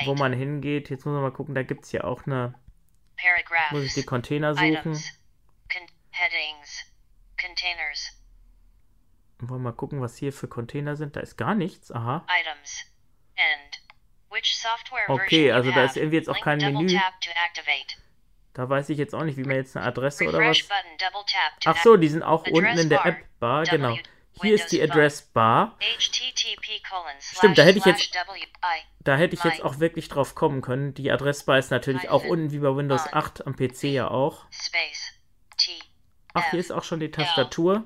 wo man hingeht. Jetzt muss man mal gucken, da gibt es ja auch eine, Paragraphs. muss ich die Container suchen. Items. Con headings. Containers. Wollen wir mal gucken, was hier für Container sind. Da ist gar nichts. Aha. Items. End. Which software Okay, also da ist irgendwie jetzt auch kein Menü. Da weiß ich jetzt auch nicht, wie man jetzt eine Adresse oder was. Ach so, die sind auch unten in der bar. App Bar, genau. Hier ist die Address Bar. Stimmt, da hätte ich jetzt-. Da hätte ich jetzt auch wirklich drauf kommen können. Die Adressbar ist natürlich auch unten wie bei Windows On. 8 am PC ja auch. Space. T. Ach, hier F. ist auch schon die Tastatur.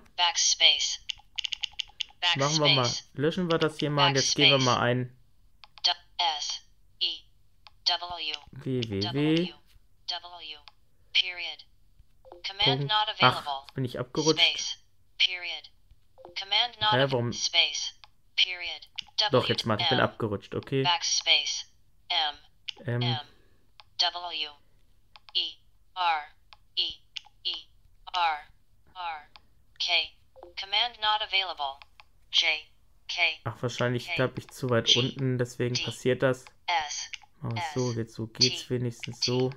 Machen wir mal. Löschen wir das hier mal und jetzt geben wir mal ein. Www. Command. Ach, bin ich abgerutscht. Hä, warum- Doch, jetzt mal, ich bin abgerutscht, okay. M. Ähm, M. W E R R R K. Command not available. J K ach, wahrscheinlich glaube ich zu weit unten, deswegen passiert das. S Ach so, jetzt so geht's wenigstens so.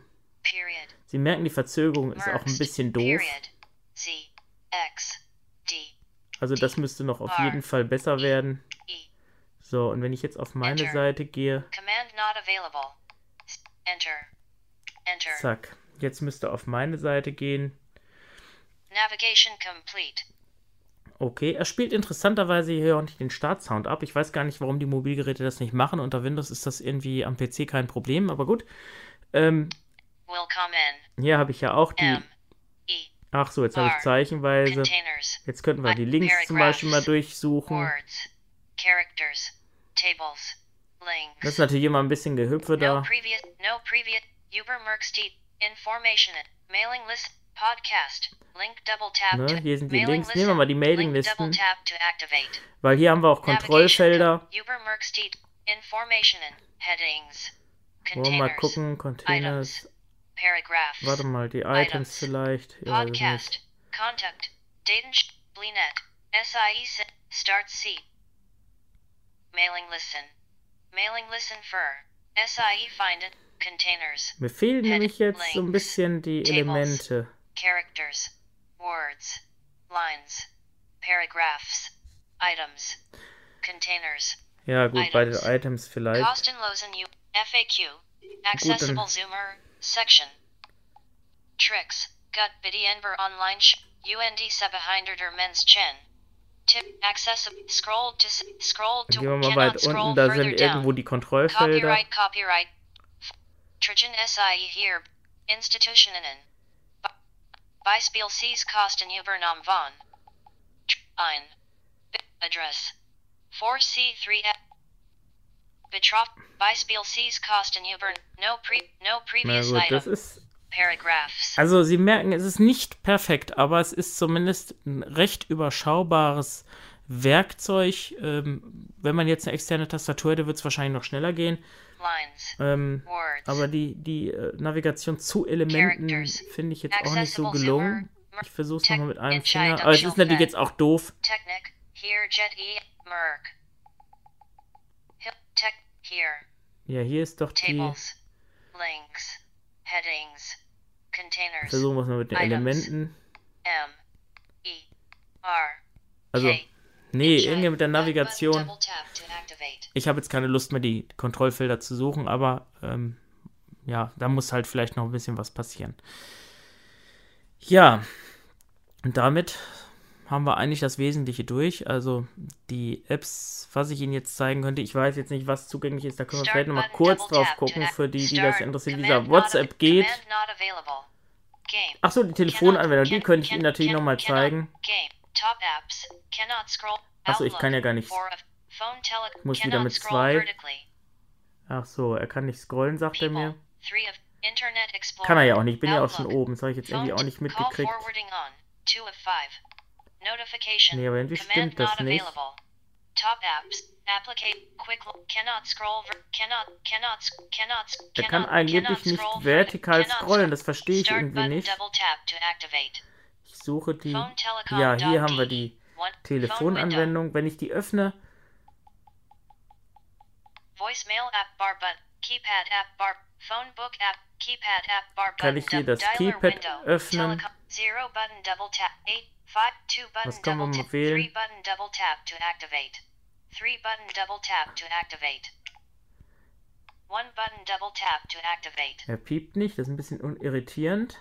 period. Sie merken, die Verzögerung ist auch ein bisschen doof. Period. Z X D Also das müsste noch auf jeden Fall besser werden. E. So, und wenn ich jetzt auf meine Enter. Seite gehe, Command not available. Enter. Enter. zack, jetzt müsste auf meine Seite gehen. Navigation complete. Okay, er spielt interessanterweise hier auch nicht den Startsound ab. Ich weiß gar nicht, warum die Mobilgeräte das nicht machen. Unter Windows ist das irgendwie am PC kein Problem, aber gut. Ähm, hier habe ich ja auch die. E Ach so, jetzt habe ich zeichenweise. Jetzt könnten wir die Links zum Beispiel mal durchsuchen. Das ist natürlich immer ein bisschen Gehüpfe no da. previous. No previous. Uber Merksteed. Information. Mailing list. Podcast. Link double tap. Ne, hier sind die Links. Nehmen wir mal die Mailinglisten, weil hier haben wir auch Kontrollfelder. Wollen wir mal gucken, Containers. Warte mal, die Items. Vielleicht. Ja, Podcast. Contact. Daten. Blinet. SIE. Start C. Mailing listen. Mailing listen for. SIE find it. Containers. Mir fehlen nämlich jetzt so ein bisschen die. Elemente. Characters. Words. Lines. Paragraphs. Items. Containers. Ja, gut, bei den Items. Items vielleicht. Kosten losen U. FAQ. Accessible Zoomer. Section. Tricks. Gut biddy enver online. UND 700 or men's chin. Tip. Accessible. Scroll to. Scroll to. Gehen wir mal weit scroll unten, da further sind down. irgendwo die Kontrollfelder. Copyright, copyright. Trigen SIE hier. Institutionen. Beispiel Cs Kosten übernommen von. Ein. Address 4C3 Betroff Beispiel C's Kosten über No pre no Na previous gut, item. das ist. Paragraphs. Also, Sie merken, es ist nicht perfekt, aber es ist zumindest ein recht überschaubares Werkzeug. Ähm, wenn man jetzt eine externe Tastatur hätte, wird es wahrscheinlich noch schneller gehen. Lines. Ähm, Words. aber die, die äh, Navigation zu Elementen finde ich jetzt auch nicht so gelungen. Ich versuche es nochmal mit einem Finger. Aber es ist natürlich jetzt auch doof. Technic. Here Jet E. Merck. Hip Tech. Here. Ja, hier ist doch die. Tables. Links. Headings. Containers. Versuchen wir es mal mit den Items. Elementen. M. E. R. Also. Nee, irgendwie mit der Navigation. Ich habe jetzt keine Lust mehr, die Kontrollfelder zu suchen, aber ähm, ja, da muss halt vielleicht noch ein bisschen was passieren. Ja, und damit haben wir eigentlich das Wesentliche durch. Also die Apps, was ich Ihnen jetzt zeigen könnte, ich weiß jetzt nicht, was zugänglich ist, da können wir vielleicht nochmal kurz drauf gucken, für die, die das Start. interessiert, wie dieser WhatsApp geht. Achso, die Telefonanwender, die könnte ich Ihnen natürlich nochmal zeigen. Top apps. Cannot scroll. Achso, ich kann ja gar nicht. Tele muss wieder mit zwei. vertically. Ach so, er kann nicht scrollen, sagt er mir. Kann er ja auch nicht, ich bin ja auch schon oben, das habe ich jetzt irgendwie auch nicht mitgekriegt. Nee, aber irgendwie stimmt das nicht. Er kann angeblich cannot nicht vertikal scrollen, das verstehe ich irgendwie nicht. Suche die. Ja, hier haben wir die. Telefonanwendung. Wenn ich die öffne, Voicemail app bar button. Keypad app bar. Phone book app. Keypad app bar button. Kann ich hier das Keypad öffnen? Was kann man mal wählen? Three button double tap to activate. Three button double tap to activate. One button double tap to activate. er piept nicht, das ist ein bisschen irritierend.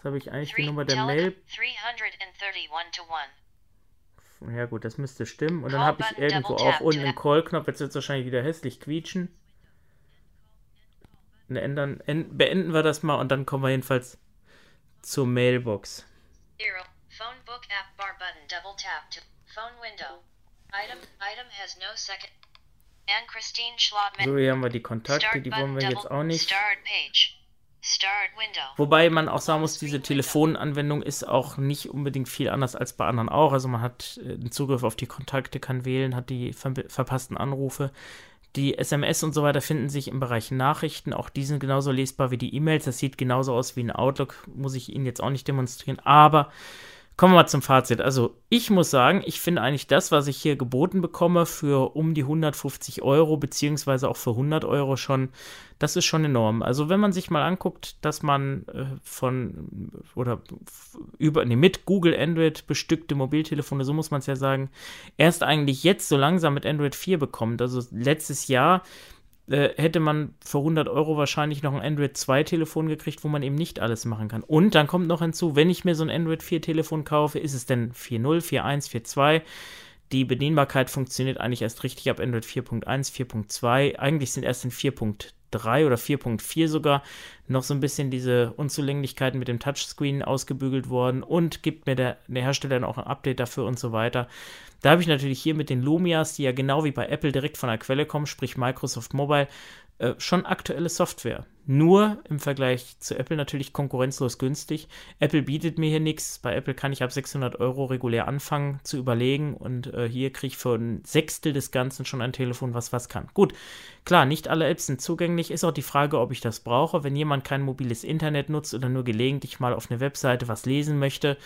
Jetzt habe ich eigentlich die Nummer der. Mail. 331 to 1. Ja gut, das müsste stimmen. Und dann habe ich irgendwo auch unten einen Call-Knopf. Jetzt wird es wahrscheinlich wieder hässlich quietschen. Ne, ändern, en, beenden wir das mal und dann kommen wir jedenfalls zur Mailbox. So, hier haben wir die Kontakte, die wollen wir jetzt auch nicht. Wobei man auch sagen muss, diese Telefonanwendung ist auch nicht unbedingt viel anders als bei anderen auch. Also man hat äh, einen Zugriff auf die Kontakte, kann wählen, hat die ver verpassten Anrufe. Die SMS und so weiter finden sich im Bereich Nachrichten. Auch die sind genauso lesbar wie die E-Mails. Das sieht genauso aus wie ein Outlook. Muss ich Ihnen jetzt auch nicht demonstrieren. Aber kommen wir mal zum Fazit. Also ich muss sagen, ich finde eigentlich das, was ich hier geboten bekomme für um die 150 Euro, beziehungsweise auch für 100 Euro schon, das ist schon enorm. Also wenn man sich mal anguckt, dass man äh, von oder über, nee, mit Google Android bestückte Mobiltelefone, so muss man es ja sagen, erst eigentlich jetzt so langsam mit Android 4 bekommt. Also letztes Jahr äh, hätte man für 100 Euro wahrscheinlich noch ein Android 2 Telefon gekriegt, wo man eben nicht alles machen kann. Und dann kommt noch hinzu, wenn ich mir so ein Android 4 Telefon kaufe, ist es denn 4.0, 4.1, 4.2? Die Bedienbarkeit funktioniert eigentlich erst richtig ab Android 4.1, 4.2. Eigentlich sind erst in 4.3 oder 4.4 sogar noch so ein bisschen diese Unzulänglichkeiten mit dem Touchscreen ausgebügelt worden und gibt mir der, der Hersteller dann auch ein Update dafür und so weiter. Da habe ich natürlich hier mit den Lumias, die ja genau wie bei Apple direkt von der Quelle kommen, sprich Microsoft Mobile, äh, schon aktuelle Software. Nur im Vergleich zu Apple natürlich konkurrenzlos günstig. Apple bietet mir hier nichts. Bei Apple kann ich ab 600 Euro regulär anfangen zu überlegen und äh, hier kriege ich für ein Sechstel des Ganzen schon ein Telefon, was was kann. Gut, klar, nicht alle Apps sind zugänglich. Ist auch die Frage, ob ich das brauche. Wenn jemand kein mobiles Internet nutzt oder nur gelegentlich mal auf eine Webseite was lesen möchte,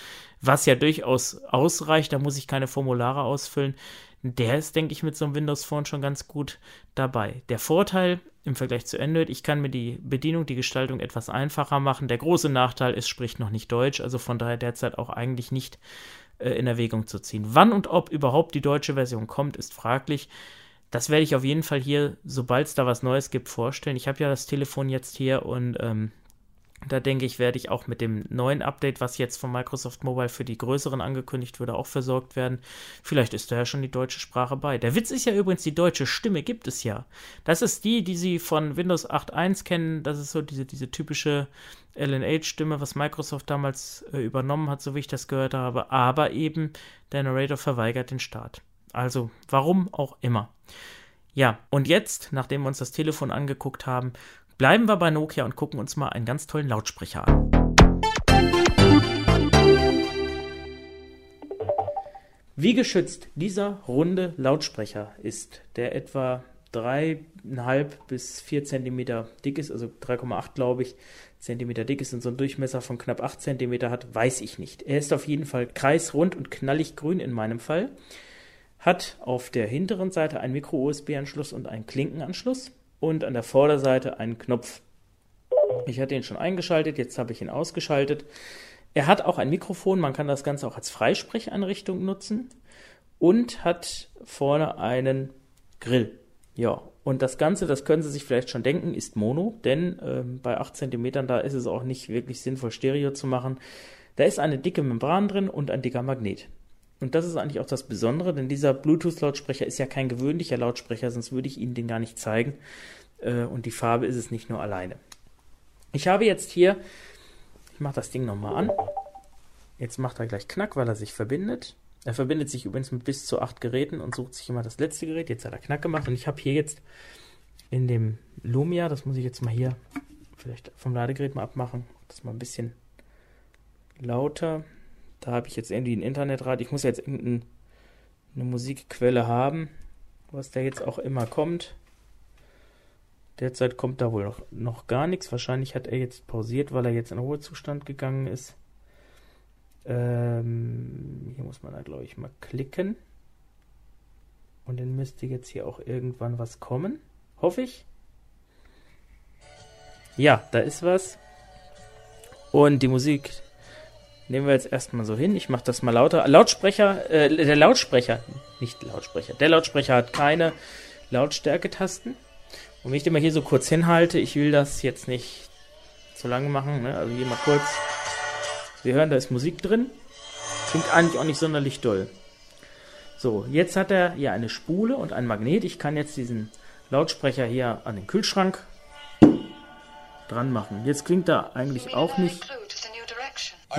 was ja durchaus ausreicht, da muss ich keine Formulare ausfüllen. Der ist, denke ich, mit so einem Windows Phone schon ganz gut dabei. Der Vorteil im Vergleich zu Android, ich kann mir die Bedienung, die Gestaltung etwas einfacher machen. Der große Nachteil ist, spricht noch nicht Deutsch, also von daher derzeit auch eigentlich nicht äh, in Erwägung zu ziehen. Wann und ob überhaupt die deutsche Version kommt, ist fraglich. Das werde ich auf jeden Fall hier, sobald es da was Neues gibt, vorstellen. Ich habe ja das Telefon jetzt hier und ähm, Da denke ich, werde ich auch mit dem neuen Update, was jetzt von Microsoft Mobile für die größeren angekündigt wurde, auch versorgt werden. Vielleicht ist da ja schon die deutsche Sprache bei. Der Witz ist ja übrigens, die deutsche Stimme gibt es ja. Das ist die, die Sie von Windows 8.1 kennen. Das ist so diese, diese typische LNH-Stimme, was Microsoft damals äh, übernommen hat, so wie ich das gehört habe. Aber eben der Narrator verweigert den Start. Also, warum auch immer. Ja, und jetzt, nachdem wir uns das Telefon angeguckt haben, Bleiben wir bei Nokia und gucken uns mal einen ganz tollen Lautsprecher an. Wie geschützt dieser runde Lautsprecher ist, der etwa 3,5 bis 4 cm dick ist, also 3,8 glaube ich, Zentimeter dick ist und so einen Durchmesser von knapp 8 cm hat, weiß ich nicht. Er ist auf jeden Fall kreisrund und knallig grün in meinem Fall. Hat auf der hinteren Seite einen Micro-USB-Anschluss und einen Klinkenanschluss und an der Vorderseite einen Knopf. Ich hatte ihn schon eingeschaltet, jetzt habe ich ihn ausgeschaltet. Er hat auch ein Mikrofon, man kann das Ganze auch als Freisprecheinrichtung nutzen und hat vorne einen Grill. Ja, und das Ganze, das können Sie sich vielleicht schon denken, ist Mono, denn äh, bei 8 cm da ist es auch nicht wirklich sinnvoll, Stereo zu machen. Da ist eine dicke Membran drin und ein dicker Magnet. Und das ist eigentlich auch das Besondere, denn dieser Bluetooth-Lautsprecher ist ja kein gewöhnlicher Lautsprecher, sonst würde ich Ihnen den gar nicht zeigen. Äh, und die Farbe ist es nicht nur alleine. Ich habe jetzt hier, ich mache das Ding nochmal an. Jetzt macht er gleich Knack, weil er sich verbindet. Er verbindet sich übrigens mit bis zu acht Geräten und sucht sich immer das letzte Gerät. Jetzt hat er Knack gemacht und ich habe hier jetzt in dem Lumia, das muss ich jetzt mal hier vielleicht vom Ladegerät mal abmachen, das mal ein bisschen lauter. Da habe ich jetzt irgendwie ein Internetrad. Ich muss jetzt irgendeine Musikquelle haben, was da jetzt auch immer kommt. Derzeit kommt da wohl noch, noch gar nichts. Wahrscheinlich hat er jetzt pausiert, weil er jetzt in Ruhezustand gegangen ist. Ähm, hier muss man da, glaube ich, mal klicken. Und dann müsste jetzt hier auch irgendwann was kommen. Hoffe ich. Ja, da ist was. Und die Musik Nehmen wir jetzt erstmal so hin. Ich mache das mal lauter. Lautsprecher, äh, der Lautsprecher, nicht Lautsprecher, der Lautsprecher hat keine Lautstärke-Tasten. Und wenn ich den mal hier so kurz hinhalte, ich will das jetzt nicht zu lange machen, ne? also hier mal kurz. Wir hören, da ist Musik drin. Klingt eigentlich auch nicht sonderlich doll. So, jetzt hat er hier eine Spule und ein Magnet. Ich kann jetzt diesen Lautsprecher hier an den Kühlschrank dran machen. Jetzt klingt er eigentlich auch nicht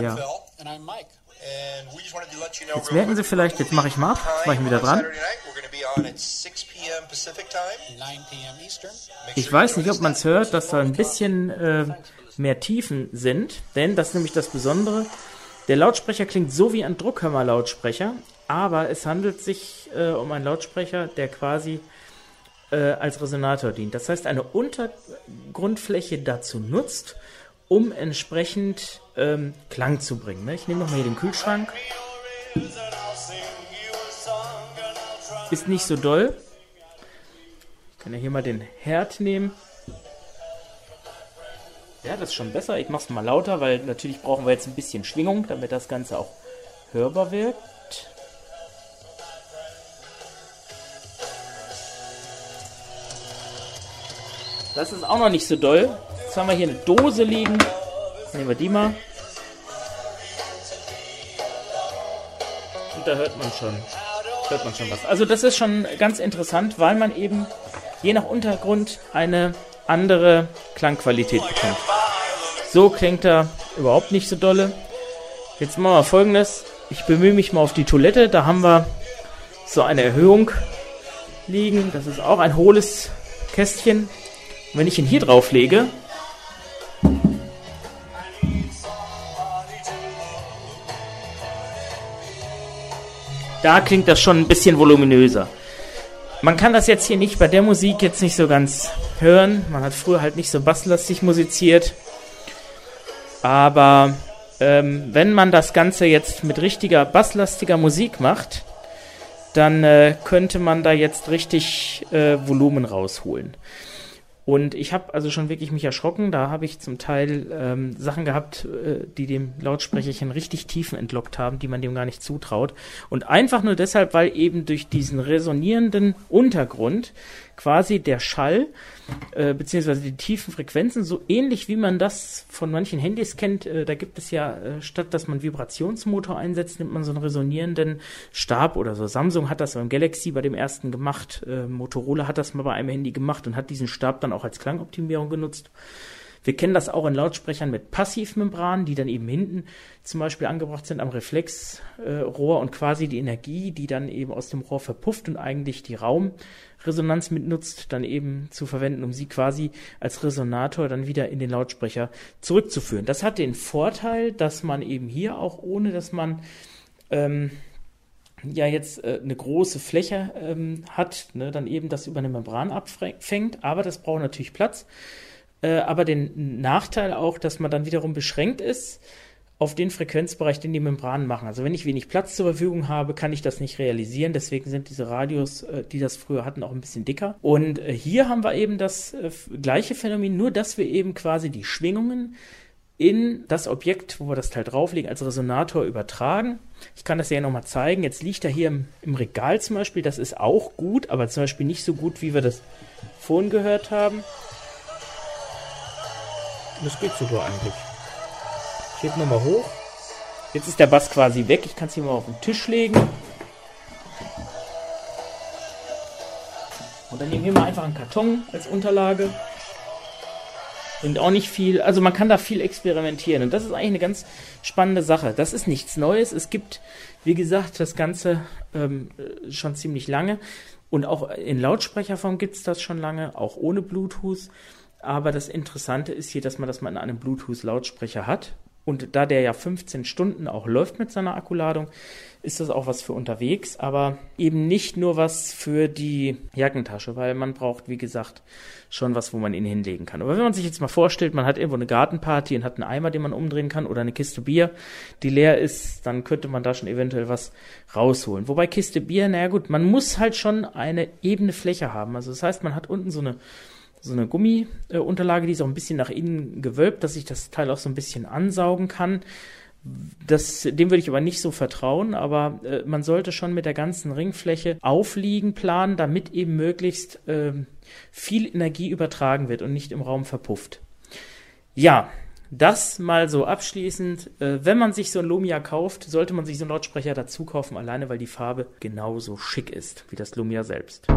ja. Jetzt merken Sie vielleicht, jetzt mache ich mal jetzt mache ich wieder dran. Ich weiß nicht, ob man es hört, dass da ein bisschen äh, mehr Tiefen sind, denn das ist nämlich das Besondere. Der Lautsprecher klingt so wie ein Druckhörmer-Lautsprecher, aber es handelt sich äh, um einen Lautsprecher, der quasi äh, als Resonator dient. Das heißt, eine Untergrundfläche dazu nutzt, um entsprechend ähm, Klang zu bringen. Ne? Ich nehme nochmal hier den Kühlschrank. Ist nicht so doll. Ich kann ja hier mal den Herd nehmen. Ja, das ist schon besser. Ich mache es mal lauter, weil natürlich brauchen wir jetzt ein bisschen Schwingung, damit das Ganze auch hörbar wirkt. Das ist auch noch nicht so doll. Jetzt haben wir hier eine Dose liegen. Nehmen wir die mal. Und da hört man schon, hört man schon was. Also das ist schon ganz interessant, weil man eben je nach Untergrund eine andere Klangqualität bekommt. So klingt er überhaupt nicht so dolle. Jetzt machen wir folgendes. Ich bemühe mich mal auf die Toilette. Da haben wir so eine Erhöhung liegen. Das ist auch ein hohles Kästchen. Und wenn ich ihn hier drauf lege, da klingt das schon ein bisschen voluminöser. Man kann das jetzt hier nicht bei der Musik jetzt nicht so ganz hören. Man hat früher halt nicht so basslastig musiziert. Aber ähm, wenn man das Ganze jetzt mit richtiger basslastiger Musik macht, dann äh, könnte man da jetzt richtig äh, Volumen rausholen. Und ich habe also schon wirklich mich erschrocken. Da habe ich zum Teil ähm, Sachen gehabt, äh, die dem Lautsprecherchen richtig Tiefen entlockt haben, die man dem gar nicht zutraut. Und einfach nur deshalb, weil eben durch diesen resonierenden Untergrund quasi der Schall äh, beziehungsweise die tiefen Frequenzen, so ähnlich wie man das von manchen Handys kennt. Äh, da gibt es ja, äh, statt dass man Vibrationsmotor einsetzt, nimmt man so einen resonierenden Stab oder so. Samsung hat das beim Galaxy bei dem ersten gemacht, äh, Motorola hat das mal bei einem Handy gemacht und hat diesen Stab dann auch als Klangoptimierung genutzt. Wir kennen das auch in Lautsprechern mit Passivmembranen, die dann eben hinten zum Beispiel angebracht sind am Reflexrohr äh, und quasi die Energie, die dann eben aus dem Rohr verpufft und eigentlich die Raumresonanz mitnutzt, dann eben zu verwenden, um sie quasi als Resonator dann wieder in den Lautsprecher zurückzuführen. Das hat den Vorteil, dass man eben hier auch ohne, dass man ähm, ja jetzt äh, eine große Fläche ähm, hat, ne, dann eben das über eine Membran abfängt, aber das braucht natürlich Platz äh, aber den Nachteil auch, dass man dann wiederum beschränkt ist auf den Frequenzbereich, den die Membranen machen. Also wenn ich wenig Platz zur Verfügung habe, kann ich das nicht realisieren. Deswegen sind diese Radios, äh, die das früher hatten, auch ein bisschen dicker. Und äh, hier haben wir eben das äh, gleiche Phänomen, nur dass wir eben quasi die Schwingungen in das Objekt, wo wir das Teil drauflegen, als Resonator übertragen. Ich kann das ja nochmal zeigen. Jetzt liegt er hier im, im, Regal zum Beispiel. Das ist auch gut, aber zum Beispiel nicht so gut, wie wir das vorhin gehört haben. Das geht sogar eigentlich. Heb nochmal hoch. Jetzt ist der Bass quasi weg. Ich kann es hier mal auf den Tisch legen. Und dann nehmen wir mal einfach einen Karton als Unterlage. Bringt auch nicht viel. Also man kann da viel experimentieren. Und das ist eigentlich eine ganz spannende Sache. Das ist nichts Neues. Es gibt, wie gesagt, das Ganze ähm, schon ziemlich lange. Und auch in Lautsprecherform gibt es das schon lange, auch ohne Bluetooth. Aber das Interessante ist hier, dass man das mal in einem Bluetooth-Lautsprecher hat. Und da der ja 15 Stunden auch läuft mit seiner Akkuladung, ist das auch was für unterwegs, aber eben nicht nur was für die Jackentasche, weil man braucht, wie gesagt, schon was, wo man ihn hinlegen kann. Aber wenn man sich jetzt mal vorstellt, man hat irgendwo eine Gartenparty und hat einen Eimer, den man umdrehen kann oder eine Kiste Bier, die leer ist, dann könnte man da schon eventuell was rausholen. Wobei Kiste Bier, naja gut, man muss halt schon eine ebene Fläche haben. Also das heißt, man hat unten so eine so eine Gummiunterlage, die ist auch ein bisschen nach innen gewölbt, dass ich das Teil auch so ein bisschen ansaugen kann. Das, dem würde ich aber nicht so vertrauen, aber äh, man sollte schon mit der ganzen Ringfläche aufliegen planen, damit eben möglichst äh, viel Energie übertragen wird und nicht im Raum verpufft. Ja, das mal so abschließend. Äh, wenn man sich so ein Lumia kauft, sollte man sich so einen Lautsprecher dazu kaufen, alleine weil die Farbe genauso schick ist wie das Lumia selbst.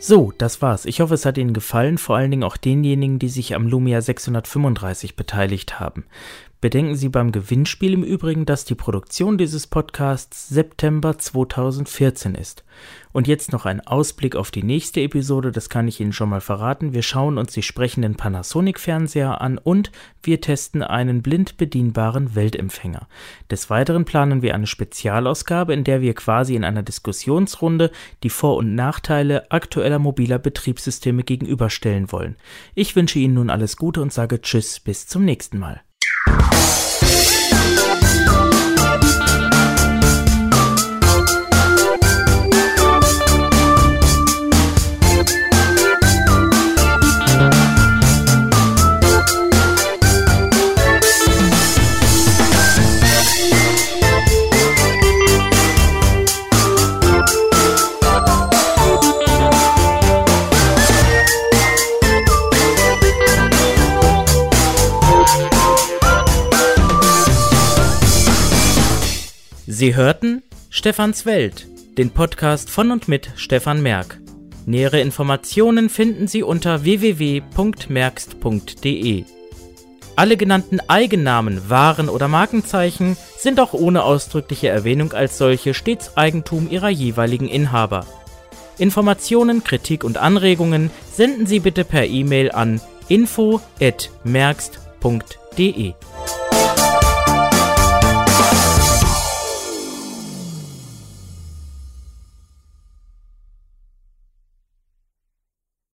So, das war's. Ich hoffe, es hat Ihnen gefallen, vor allen Dingen auch denjenigen, die sich am Lumia 635 beteiligt haben. Bedenken Sie beim Gewinnspiel im Übrigen, dass die Produktion dieses Podcasts September 2014 ist. Und jetzt noch ein Ausblick auf die nächste Episode, das kann ich Ihnen schon mal verraten. Wir schauen uns die sprechenden Panasonic-Fernseher an und wir testen einen blind bedienbaren Weltempfänger. Des Weiteren planen wir eine Spezialausgabe, in der wir quasi in einer Diskussionsrunde die Vor- und Nachteile aktueller mobiler Betriebssysteme gegenüberstellen wollen. Ich wünsche Ihnen nun alles Gute und sage Tschüss, bis zum nächsten Mal. Sie hörten Stefans Welt, den Podcast von und mit Stefan Merck. Nähere Informationen finden Sie unter www.merkst.de. Alle genannten Eigennamen, Waren oder Markenzeichen sind auch ohne ausdrückliche Erwähnung als solche stets Eigentum ihrer jeweiligen Inhaber. Informationen, Kritik und Anregungen senden Sie bitte per E-Mail an info@merkst.de.